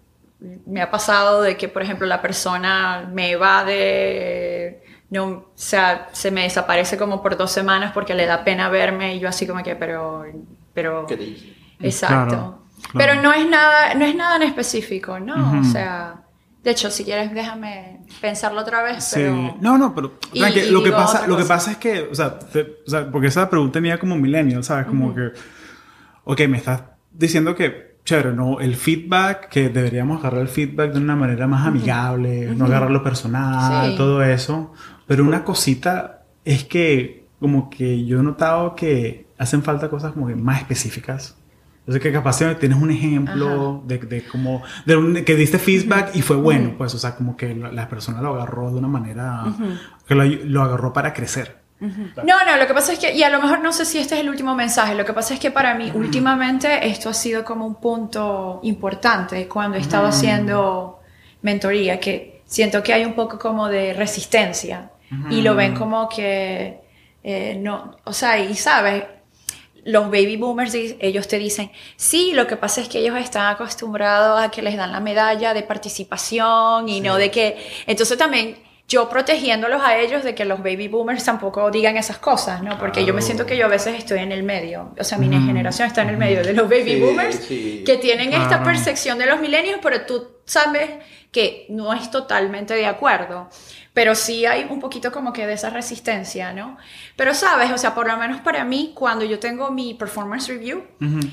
me ha pasado de que, por ejemplo, la persona me va de... No, o sea, se me desaparece como por dos semanas porque le da pena verme y yo así como que, pero... pero ¿Qué te dice? Exacto. Pero no es nada, no es nada en específico, ¿no? O sea, de hecho, si quieres, déjame pensarlo otra vez. Sí. No, no, pero lo, que pasa, lo que pasa es que, o sea, o sea, porque esa pregunta mía como millennial, ¿sabes? Como que, ok, me estás diciendo que, chévere, no, el feedback, que deberíamos agarrar el feedback de una manera más amigable, no agarrarlo personal, todo eso. Pero una cosita es que, como que yo he notado que hacen falta cosas como que más específicas. Entonces, que capaz tienes un ejemplo de, de como, de que diste feedback y fue bueno, pues, o sea, como que la persona lo agarró de una manera, que lo, agarró para crecer. No, no, lo que pasa es que, y a lo mejor no sé si este es el último mensaje, lo que pasa es que para mí últimamente esto ha sido como un punto importante cuando he estado haciendo mentoría, que siento que hay un poco como de resistencia. Y lo ven como que, eh, no, o sea, y sabes, los baby boomers, ellos te dicen, sí, lo que pasa es que ellos están acostumbrados a que les dan la medalla de participación y no de que... Entonces también yo protegiéndolos a ellos de que los baby boomers tampoco digan esas cosas, ¿no? Porque yo me siento que yo a veces estoy en el medio, o sea, mi generación está en el medio de los baby boomers que tienen esta percepción de los milenios, pero tú sabes que no es totalmente de acuerdo. Pero sí hay un poquito como que de esa resistencia, ¿no? Pero sabes, o sea, por lo menos para mí, cuando yo tengo mi performance review,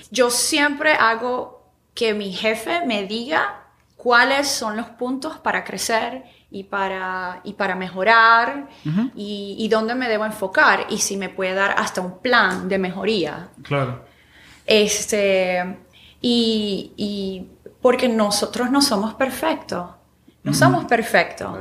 yo siempre hago que mi jefe me diga cuáles son los puntos para crecer y para, y para mejorar y, y, dónde me debo enfocar y si me puede dar hasta un plan de mejoría. Claro. Este, y, y porque nosotros no somos perfectos. No somos perfectos.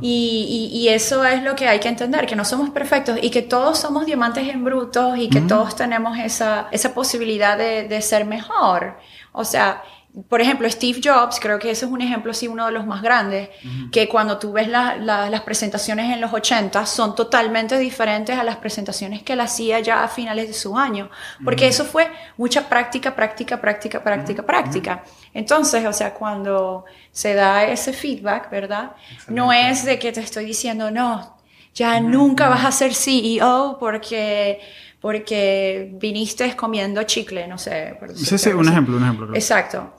Y, y, eso es lo que hay que entender, que no somos perfectos y que todos somos diamantes en brutos y que todos tenemos esa, esa posibilidad de, de, ser mejor. O sea, por ejemplo, Steve Jobs, creo que ese es un ejemplo, sí, uno de los más grandes, que cuando tú ves las presentaciones en los 80 son totalmente diferentes a las presentaciones que él hacía ya a finales de su año, porque eso fue mucha práctica, práctica, práctica, práctica, práctica. Entonces, o sea, cuando se da ese feedback, ¿verdad? No es de que te estoy diciendo, no, ya nunca vas a ser CEO porque porque viniste comiendo chicle, no sé. Sí, sí, un ejemplo, un ejemplo. Exacto.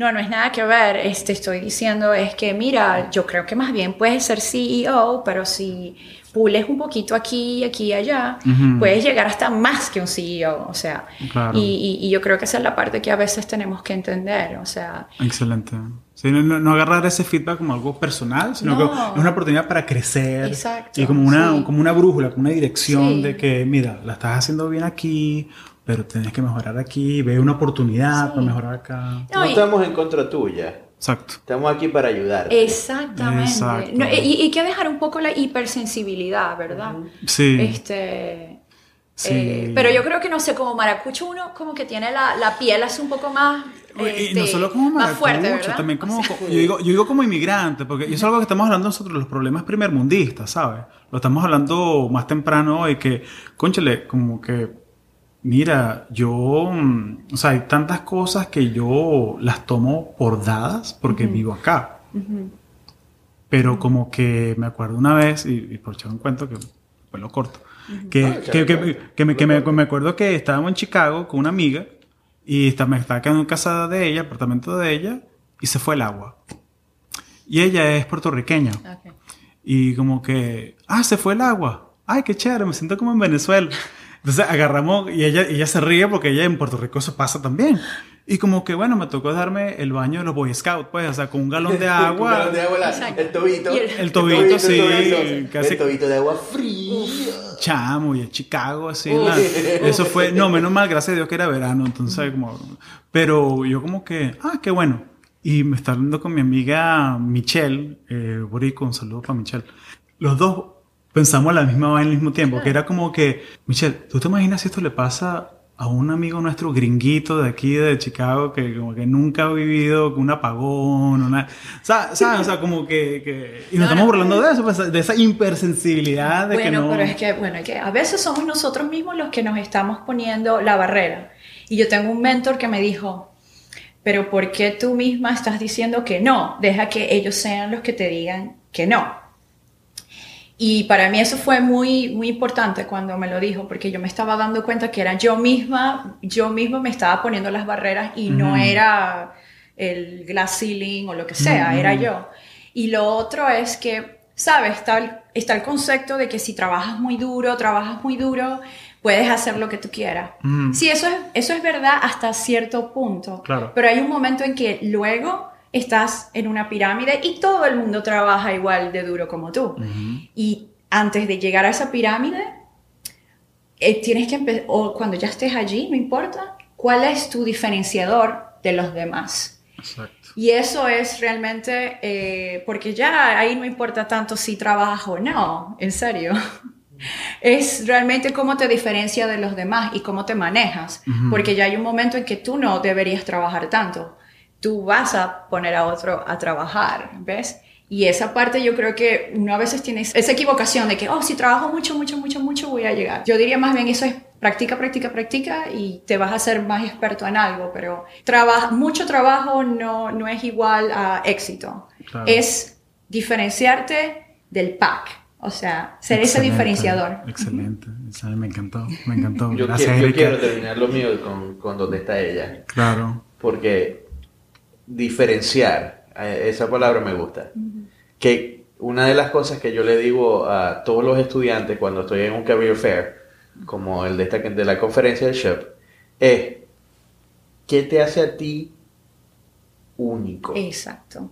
No, no es nada que ver. Este, estoy diciendo es que, mira, yo creo que más bien puedes ser CEO, pero si pules un poquito aquí, aquí y allá, puedes llegar hasta más que un CEO. O sea, y, y, yo creo que esa es la parte que a veces tenemos que entender. O sea, excelente. no, agarrar ese feedback como algo personal, sino que es una oportunidad para crecer. Exacto, y como una, como una brújula, como una dirección de que, mira, la estás haciendo bien aquí, pero tienes que mejorar aquí, ve una oportunidad para mejorar acá. No, estamos en contra tuya. Exacto. Estamos aquí para ayudar. Exactamente. y, hay que dejar un poco la hipersensibilidad, ¿verdad? Sí. Este, sí. Eh, pero yo creo que, no sé, como maracucho uno como que tiene la, la piel así un poco más... y no este, solo como maracucho, fuerte, también como, yo, digo, yo digo como inmigrante, porque eso es algo que estamos hablando nosotros, los problemas primermundistas, ¿sabes? Lo estamos hablando más temprano y que, conchale, como que Mira, yo, mm, o sea, hay tantas cosas que yo las tomo por dadas porque vivo acá. Pero como que me acuerdo una vez, y, por echar un cuento, que pelo corto. Que, ah, que, que, que, me, que me, me, acuerdo que estábamos en Chicago con una amiga y está, me estaba quedando en casa de ella, apartamento de ella, y se fue el agua. Y ella es puertorriqueña. Y como que, ah, se fue el agua. Ay, qué chévere, me siento como en Venezuela. Entonces agarramos y ella, ella se ríe porque ella en Puerto Rico eso pasa también. Y como que, bueno, me tocó darme el baño de los Boy Scouts, pues, o sea, con un galón de agua. un galón de agua, el tobito. El, tobito, sí. El tobito de agua fría. Chamo, y en Chicago, así. eso fue, no, menos mal, gracias a Dios que era verano, entonces, como. Pero yo, como que, ah, qué bueno. Y me está hablando con mi amiga Michelle, eh, Borico, un saludo para Michelle. Los dos pensamos la misma vaina al mismo tiempo, que era como que, Michelle, ¿tú te imaginas si esto le pasa a un amigo nuestro gringuito de aquí de Chicago que como que nunca ha vivido un apagón, una, ¿sabes? O sea, como que, y nos estamos burlando de eso, pues, de esa hipersensibilidad de que no... pero es que, bueno, es que a veces somos nosotros mismos los que nos estamos poniendo la barrera. Y yo tengo un mentor que me dijo, pero ¿por qué tú misma estás diciendo que no? Deja que ellos sean los que te digan que no. Y para mí eso fue muy, muy importante cuando me lo dijo, porque yo me estaba dando cuenta que era yo misma, yo misma me estaba poniendo las barreras y no era el glass ceiling o lo que sea, era yo. Y lo otro es que, ¿sabes? Está el, está el concepto de que si trabajas muy duro, trabajas muy duro, puedes hacer lo que tú quieras. Sí, eso es, eso es verdad hasta cierto punto. Claro. Pero hay un momento en que luego estás en una pirámide y todo el mundo trabaja igual de duro como tú. Y antes de llegar a esa pirámide, eh, tienes que empezar, o cuando ya estés allí, no importa, cuál es tu diferenciador de los demás. Exacto. Y eso es realmente, eh, porque ya ahí no importa tanto si trabajas o no, en serio. es realmente cómo te diferencia de los demás y cómo te manejas, porque ya hay un momento en que tú no deberías trabajar tanto tú vas a poner a otro a trabajar, ¿ves? Y esa parte yo creo que uno a veces tiene esa equivocación de que, oh, si trabajo mucho, mucho, mucho, mucho, voy a llegar. Yo diría más bien eso es practica, practica, practica y te vas a hacer más experto en algo, pero trabaja, mucho trabajo no, no es igual a éxito. Es diferenciarte del pack. O sea, ser ese diferenciador. Excelente. Me encantó, me encantó. yo, quiero, yo quiero terminar lo mío con, con donde está ella. Claro. Porque diferenciar, eh, esa palabra me gusta, que una de las cosas que yo le digo a todos los estudiantes cuando estoy en un career fair, como el de, esta, de la conferencia del SHIP, es, ¿qué te hace a ti único? Exacto.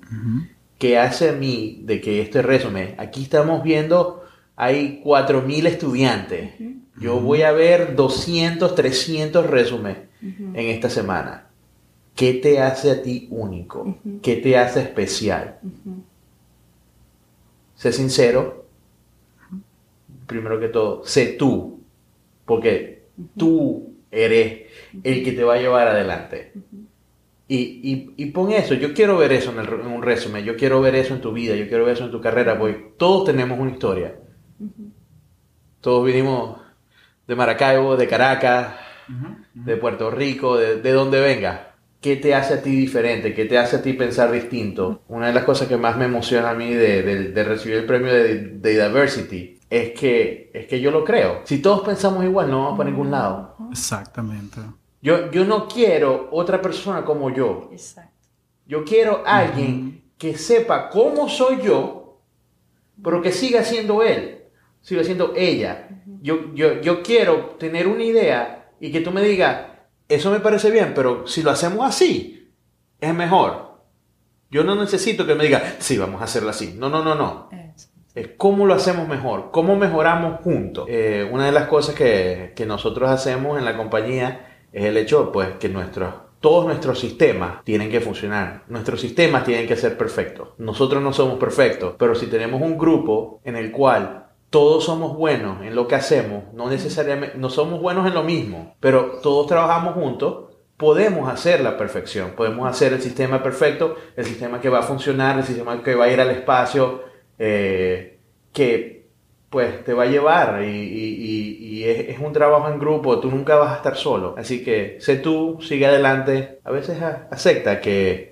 ¿Qué hace a mí de que este resumen, aquí estamos viendo, hay 4.000 estudiantes, yo voy a ver 200, 300 resúmenes en esta semana ¿Qué te hace a ti único? ¿Qué te hace especial? Sé sincero. Primero que todo, sé tú. Porque tú eres el que te va a llevar adelante. Y, pon eso, yo quiero ver eso en, un resumen, yo quiero ver eso en tu vida, yo quiero ver eso en tu carrera, porque todos tenemos una historia. Todos vinimos de Maracaibo, de Caracas, de Puerto Rico, de, de donde venga. ¿Qué te hace a ti diferente? ¿Qué te hace a ti pensar distinto? Una de las cosas que más me emociona a mí de, recibir el premio de, Diversity es que, es que yo lo creo. Si todos pensamos igual, no vamos para ningún lado. Exactamente. Yo, yo no quiero otra persona como yo. Exacto. Yo quiero alguien que sepa cómo soy yo, pero que siga siendo él, siga siendo ella. yo, yo, yo quiero tener una idea y que tú me digas, eso me parece bien, pero si lo hacemos así, es mejor. Yo no necesito que me diga, sí, vamos a hacerlo así. No, no, no, no. Es cómo lo hacemos mejor, cómo mejoramos juntos. Eh, una de las cosas que, que, nosotros hacemos en la compañía es el hecho, pues, que nuestros, todos nuestros sistemas tienen que funcionar. Nuestros sistemas tienen que ser perfectos. Nosotros no somos perfectos, pero si tenemos un grupo en el cual todos somos buenos en lo que hacemos, no necesariamente, no somos buenos en lo mismo, pero todos trabajamos juntos, podemos hacer la perfección, podemos hacer el sistema perfecto, el sistema que va a funcionar, el sistema que va a ir al espacio, eh, que pues te va a llevar y, es, es, un trabajo en grupo, tú nunca vas a estar solo, así que sé tú, sigue adelante, a veces acepta que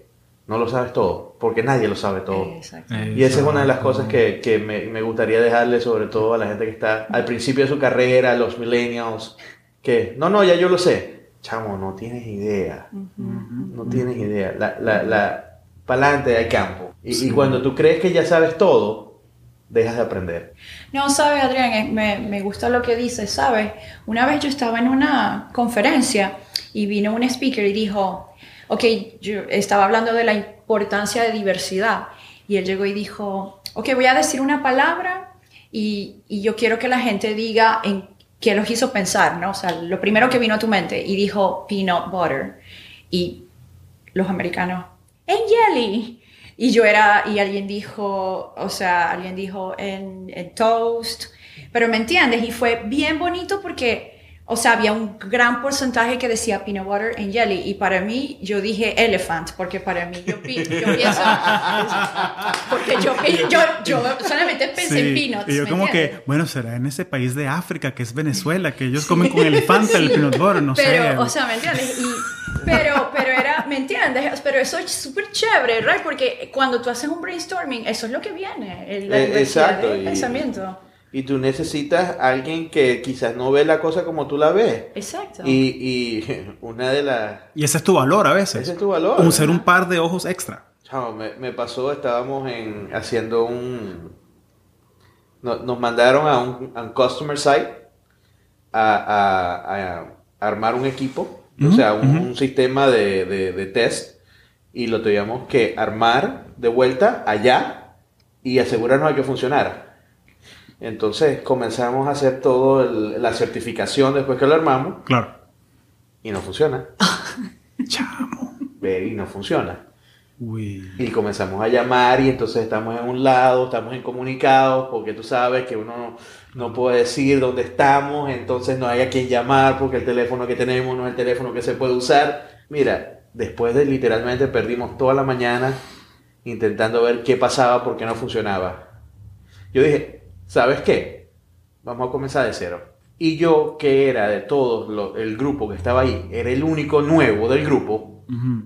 no lo sabes todo, porque nadie lo sabe todo. Exacto. Y esa es una de las cosas que, que me, me gustaría dejarle sobre todo a la gente que está al principio de su carrera, los millennials, que no, no, ya yo lo sé. Chamo, no tienes idea. No tienes idea. La, la, la, pa'lante hay campo. Y, y cuando tú crees que ya sabes todo, dejas de aprender. No, sabes, Adrián, eh, me, me gusta lo que dices, sabes. Una vez yo estaba en una conferencia y vino un speaker y dijo, ok, yo estaba hablando de la importancia de diversidad. Y él llegó y dijo, ok, voy a decir una palabra y, y yo quiero que la gente diga en qué los hizo pensar, ¿no? O sea, lo primero que vino a tu mente. Y dijo peanut butter. Y los americanos, en jelly. Y yo era, y alguien dijo, o sea, alguien dijo en, en toast. Pero me entiendes, y fue bien bonito porque, o sea, había un gran porcentaje que decía peanut butter and jelly. Y para mí, yo dije elephant, porque para mí, yo, pi- yo pienso. Porque yo, yo, yo solamente pensé en Sí, peanuts. y yo ¿me como entiendes? que, bueno, será en ese país de África que es Venezuela, que ellos comen con elefante el peanut butter, no pero, sé. o sea, ¿me entiendes? Y, pero, pero era, ¿me entiendes? Pero eso es súper chévere, ¿right? Porque cuando tú haces un brainstorming, eso es lo que viene, el- Eh, exacto, de y- pensamiento. Y tú necesitas a alguien que quizás no ve la cosa como tú la ves. Exacto. Y, y una de las... Y ese es tu valor a veces. Ese es tu valor. Un ser un par de ojos extra. Chao, me, me pasó, estábamos en, haciendo un... no- nos mandaron a un, a un customer site a, a- a armar un equipo, o sea, un, un sistema de, de- de test, y lo teníamos que armar de vuelta allá y asegurarnos de que funcionara. Entonces comenzamos a hacer todo el- la certificación después que lo armamos Claro. y no funciona. Chamo. Y no funciona. Uy. Y comenzamos a llamar y entonces estamos en un lado, estamos incomunicados porque tú sabes que uno no, no puede decir dónde estamos, entonces no hay a quien llamar porque el teléfono que tenemos no es el teléfono que se puede usar. Mira, después de literalmente perdimos toda la mañana intentando ver qué pasaba porque no funcionaba. Yo dije, ¿sabes qué? Vamos a comenzar de cero. Y yo, que era de todos el grupo que estaba ahí, era el único nuevo del grupo, Ujú.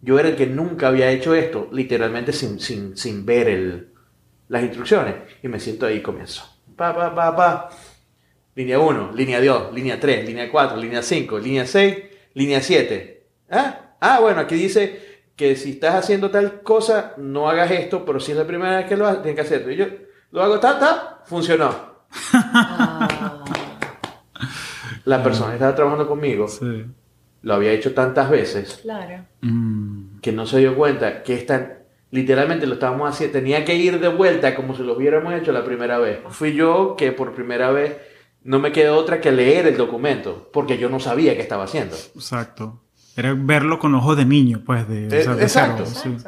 yo era el que nunca había hecho esto, literalmente sin, sin, sin ver el, las instrucciones. Y me siento ahí y comienzo. Pa, pa, pa, pa. Línea 1, línea 2, línea 3, línea 4, línea 5, línea 6, línea 7. ¿Ah? ah, bueno, aquí dice que si estás haciendo tal cosa, no hagas esto, pero si es la primera vez que lo haces, tienes que hacerlo. Y yo lo hago, ta, ta, funcionó. Ah, La persona que estaba trabajando conmigo Sí. lo había hecho tantas veces claro. Mm. que no se dio cuenta que esta, literalmente lo estábamos haciendo, tenía que ir de vuelta como si lo hubiéramos hecho la primera vez. Fui yo que por primera vez no me quedó otra que leer el documento, porque yo no sabía qué estaba haciendo. Exacto. Era verlo con ojos de niño, pues, de, o Eh, sea, de exacto. cero, sí.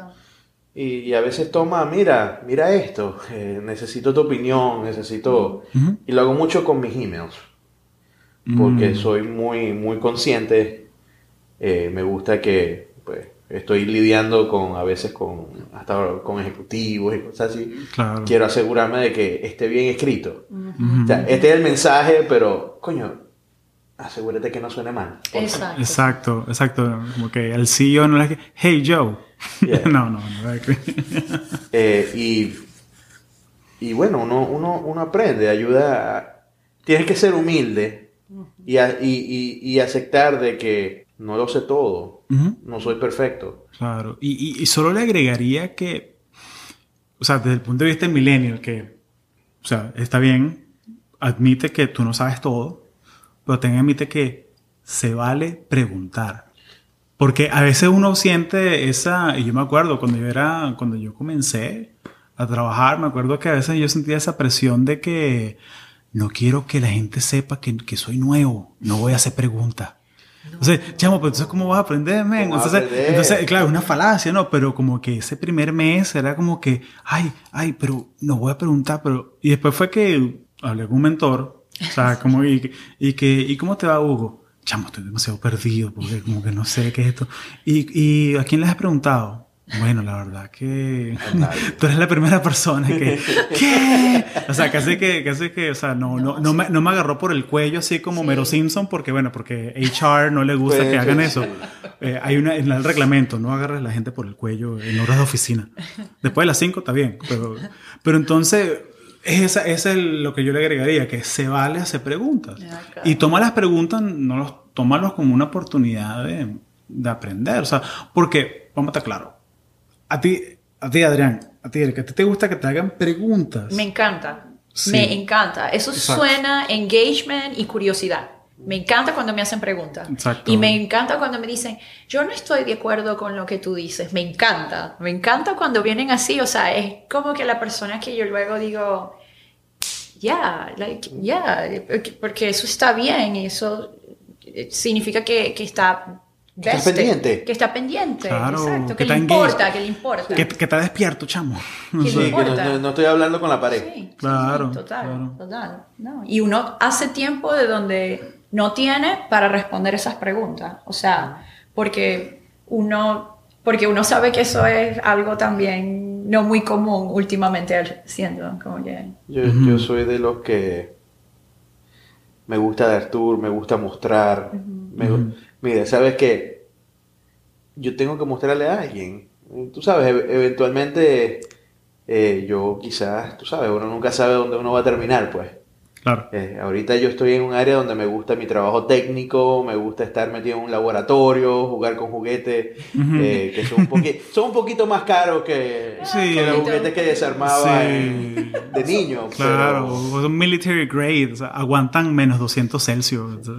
Y, y a veces toma, mira, mira esto, eh, necesito tu opinión, necesito... Y lo hago mucho con mis emails, porque Mm. soy muy, muy consciente, eh, me gusta que, pues, estoy lidiando con, a veces con, hasta con ejecutivos y cosas así. Claro. quiero asegurarme de que esté bien escrito. Ujú. O sea, este es el mensaje, pero, coño, asegúrate que no suene mal. Exacto. Exacto, exacto. Como que el CEO no le dice, hey Joe. Yeah. no, no, no. Eh, y, y bueno, uno, uno, uno aprende, ayuda. a- tienes que ser humilde y, a- y, y- y aceptar de que no lo sé todo, no soy perfecto. Claro. Y, y- y solo le agregaría que, o sea, desde el punto de vista del millennial, que, o sea, está bien, admite que tú no sabes todo, pero también admite que se vale preguntar. Porque a veces uno siente esa, y yo me acuerdo cuando yo era, cuando yo comencé a trabajar, me acuerdo que a veces yo sentía esa presión de que no quiero que la gente sepa que, que soy nuevo, no voy a hacer preguntas. Entonces, chamo, pero entonces, ¿cómo vas a aprender, men? ¿Cómo vas a Entonces, aprender? entonces, claro, es una falacia, ¿no? Pero como que ese primer mes era como que, ay, ay, pero no voy a preguntar, pero... Y después fue que hablé con un mentor, o sea, como, y, que- y que, ¿y cómo te va, Hugo? Chamo, estoy demasiado perdido porque como que no sé qué es esto. ¿Y, y a quién les has preguntado? Bueno, la verdad que tú eres la primera persona que ¿qué? O sea, casi que casi que, o sea, no no no me, no me agarró por el cuello así como Mero Simpson porque bueno, porque HR no le gusta que hagan eso. Eh, hay una en el reglamento, no agarres a la gente por el cuello en horas de oficina. Después de las 5 está bien, pero pero entonces esa, esa es lo que yo le agregaría, que se vale hacer preguntas. Y toma las preguntas, no los, tómalos como una oportunidad de, de aprender. O sea, porque, vamos a estar claros, a ti, a ti, Adrián, a ti, Erika, ¿a ti te gusta que te hagan preguntas? Me encanta. Me encanta. Eso suena engagement y curiosidad. Me encanta cuando me hacen preguntas. Exacto. Y me encanta cuando me dicen, yo no estoy de acuerdo con lo que tú dices. Me encanta. Me encanta cuando vienen así. O sea, es como que la persona que yo luego digo, ya, yeah, porque eso está bien y eso significa que, que está que está pendiente. Que está pendiente. Exacto. Que, le importa, que le importa. Que, está despierto, chamo. sí, que no, estoy hablando con la pared. Sí, claro. total, total. Y uno hace tiempo de donde no tiene para responder esas preguntas. O sea, porque uno, porque uno sabe que eso es algo también no muy común últimamente siendo como yo, yo soy de los que me gusta dar tour, me gusta mostrar. Mira, sabes que yo tengo que mostrarle a alguien. Tú sabes, eventualmente eh, yo quizás, tú sabes, uno nunca sabe dónde uno va a terminar, pues. Claro. Eh, ahorita yo estoy en un área donde me gusta mi trabajo técnico, me gusta estar metido en un laboratorio, jugar con juguetes eh, que son un, son un poquito más caros que, los juguetes que desarmaba de niño. Claro, son military grade, o sea, aguantan menos 200 Celsius.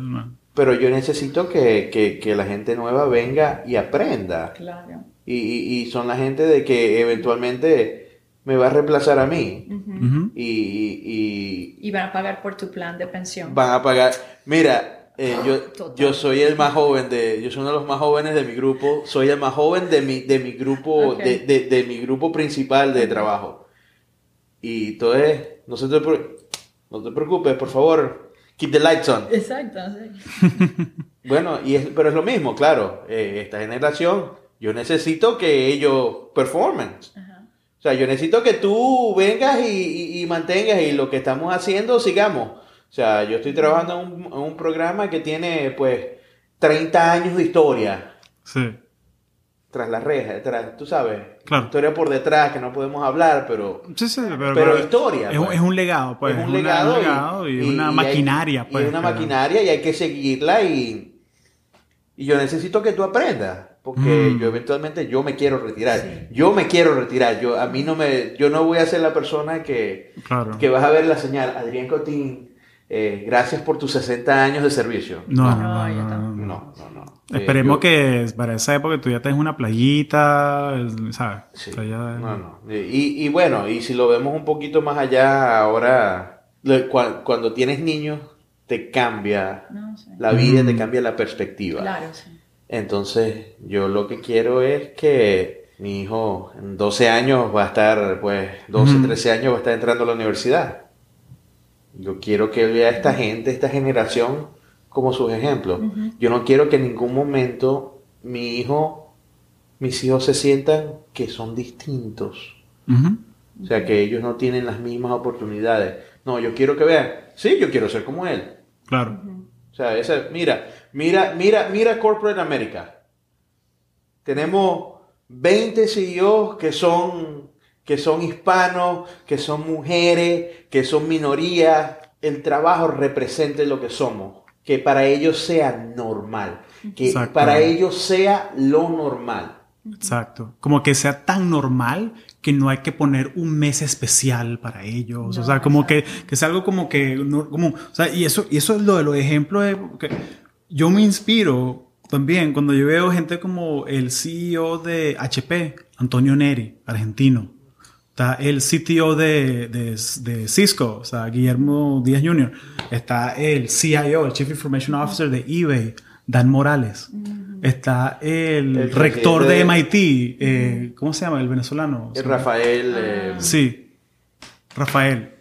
Pero yo necesito que, que, que, la gente nueva venga y aprenda. Claro. Y, y, y, son la gente de que eventualmente me va a reemplazar a mí. y, y, y, van a pagar por tu plan de pensión. Van a pagar. Mira, eh, yo, yo soy el más joven de, yo soy uno de los más jóvenes de mi grupo, soy el más joven de mi, de mi grupo, de, de, de, mi grupo principal de trabajo. Y entonces, no, se te, no te preocupes, por favor, Keep the lights on. Exacto, sí. bueno, y es, pero es lo mismo, claro. Eh, esta generación, yo necesito que ellos performen. O sea, yo necesito que tú vengas y, mantengas y lo que estamos haciendo sigamos. O sea, yo estoy trabajando en un, un programa que tiene pues 30 años de historia. Sí tras la reja, detrás, tú sabes. Historia por detrás que no podemos hablar, pero. Sí, sí, pero, historia. Es, pues. es, un legado, pues. Es un legado, y, una maquinaria, pues. Y una maquinaria y hay que seguirla y. Y yo necesito que tú aprendas. Porque mm. yo eventualmente yo me quiero retirar. Yo me quiero retirar. Yo a mí no me yo no voy a ser la persona que, que vas a ver la señal Adrián Cotín eh, gracias por tus 60 años de servicio. No, no, no. no, Esperemos que para esa época tú ya tengas una playita, ¿sabes? Sí. No, no. Y, y, bueno, y si lo vemos un poquito más allá, ahora, cuando tienes niños, te cambia la vida, te cambia la perspectiva. Claro, sí. Entonces, yo lo que quiero es que mi hijo en 12 años va a estar, pues, 12, 13 años va a estar entrando a la universidad. Yo quiero que vea a esta gente, esta generación, como sus ejemplos. Yo no quiero que en ningún momento mi hijo, mis hijos se sientan que son distintos. O sea, que ellos no tienen las mismas oportunidades. No, yo quiero que vean, sí, yo quiero ser como él. Claro. O sea, esa, mira, mira, mira, mira Corporate America. Tenemos 20 CEOs que son que son hispanos, que son mujeres, que son minorías, el trabajo represente lo que somos, que para ellos sea normal, que para ellos sea lo normal. Exacto, como que sea tan normal que no hay que poner un mes especial para ellos, o sea, como que, que sea algo como que, como, o sea, y eso, y eso es lo de los ejemplos, de, que yo me inspiro también cuando yo veo gente como el CEO de HP, Antonio Neri, argentino, Está el CTO de, de, de, Cisco, o sea, Guillermo Díaz Jr. Está el CIO, el Chief Information Officer de eBay, Dan Morales. Está el, rector de MIT, eh, ¿cómo se llama? El venezolano. Rafael. Eh, sí, Rafael.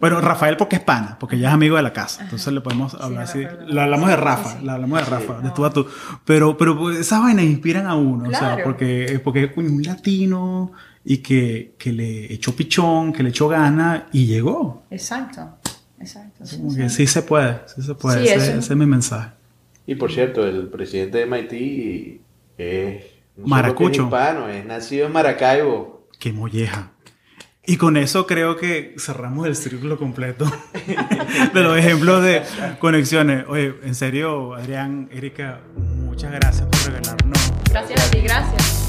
Bueno, Rafael porque es pana, porque ya es amigo de la casa. Entonces le podemos hablar así. Le hablamos de Rafa, le hablamos de Rafa, de tú a tú. Pero, pero pues, esas vainas inspiran a uno, o sea, porque, porque es un latino y que, que le echó pichón, que le echó gana y llegó. Exacto, exacto. Sí, sí se puede, sí se puede. ese, es mi mensaje. Y por cierto, el presidente de MIT es... Maracucho. Es hispano, es nacido en Maracaibo. Qué molleja. Y con eso creo que cerramos el círculo completo de los ejemplos de conexiones. Oye, en serio, Adrián, Erika, muchas gracias por regalarnos. Gracias a ti, gracias.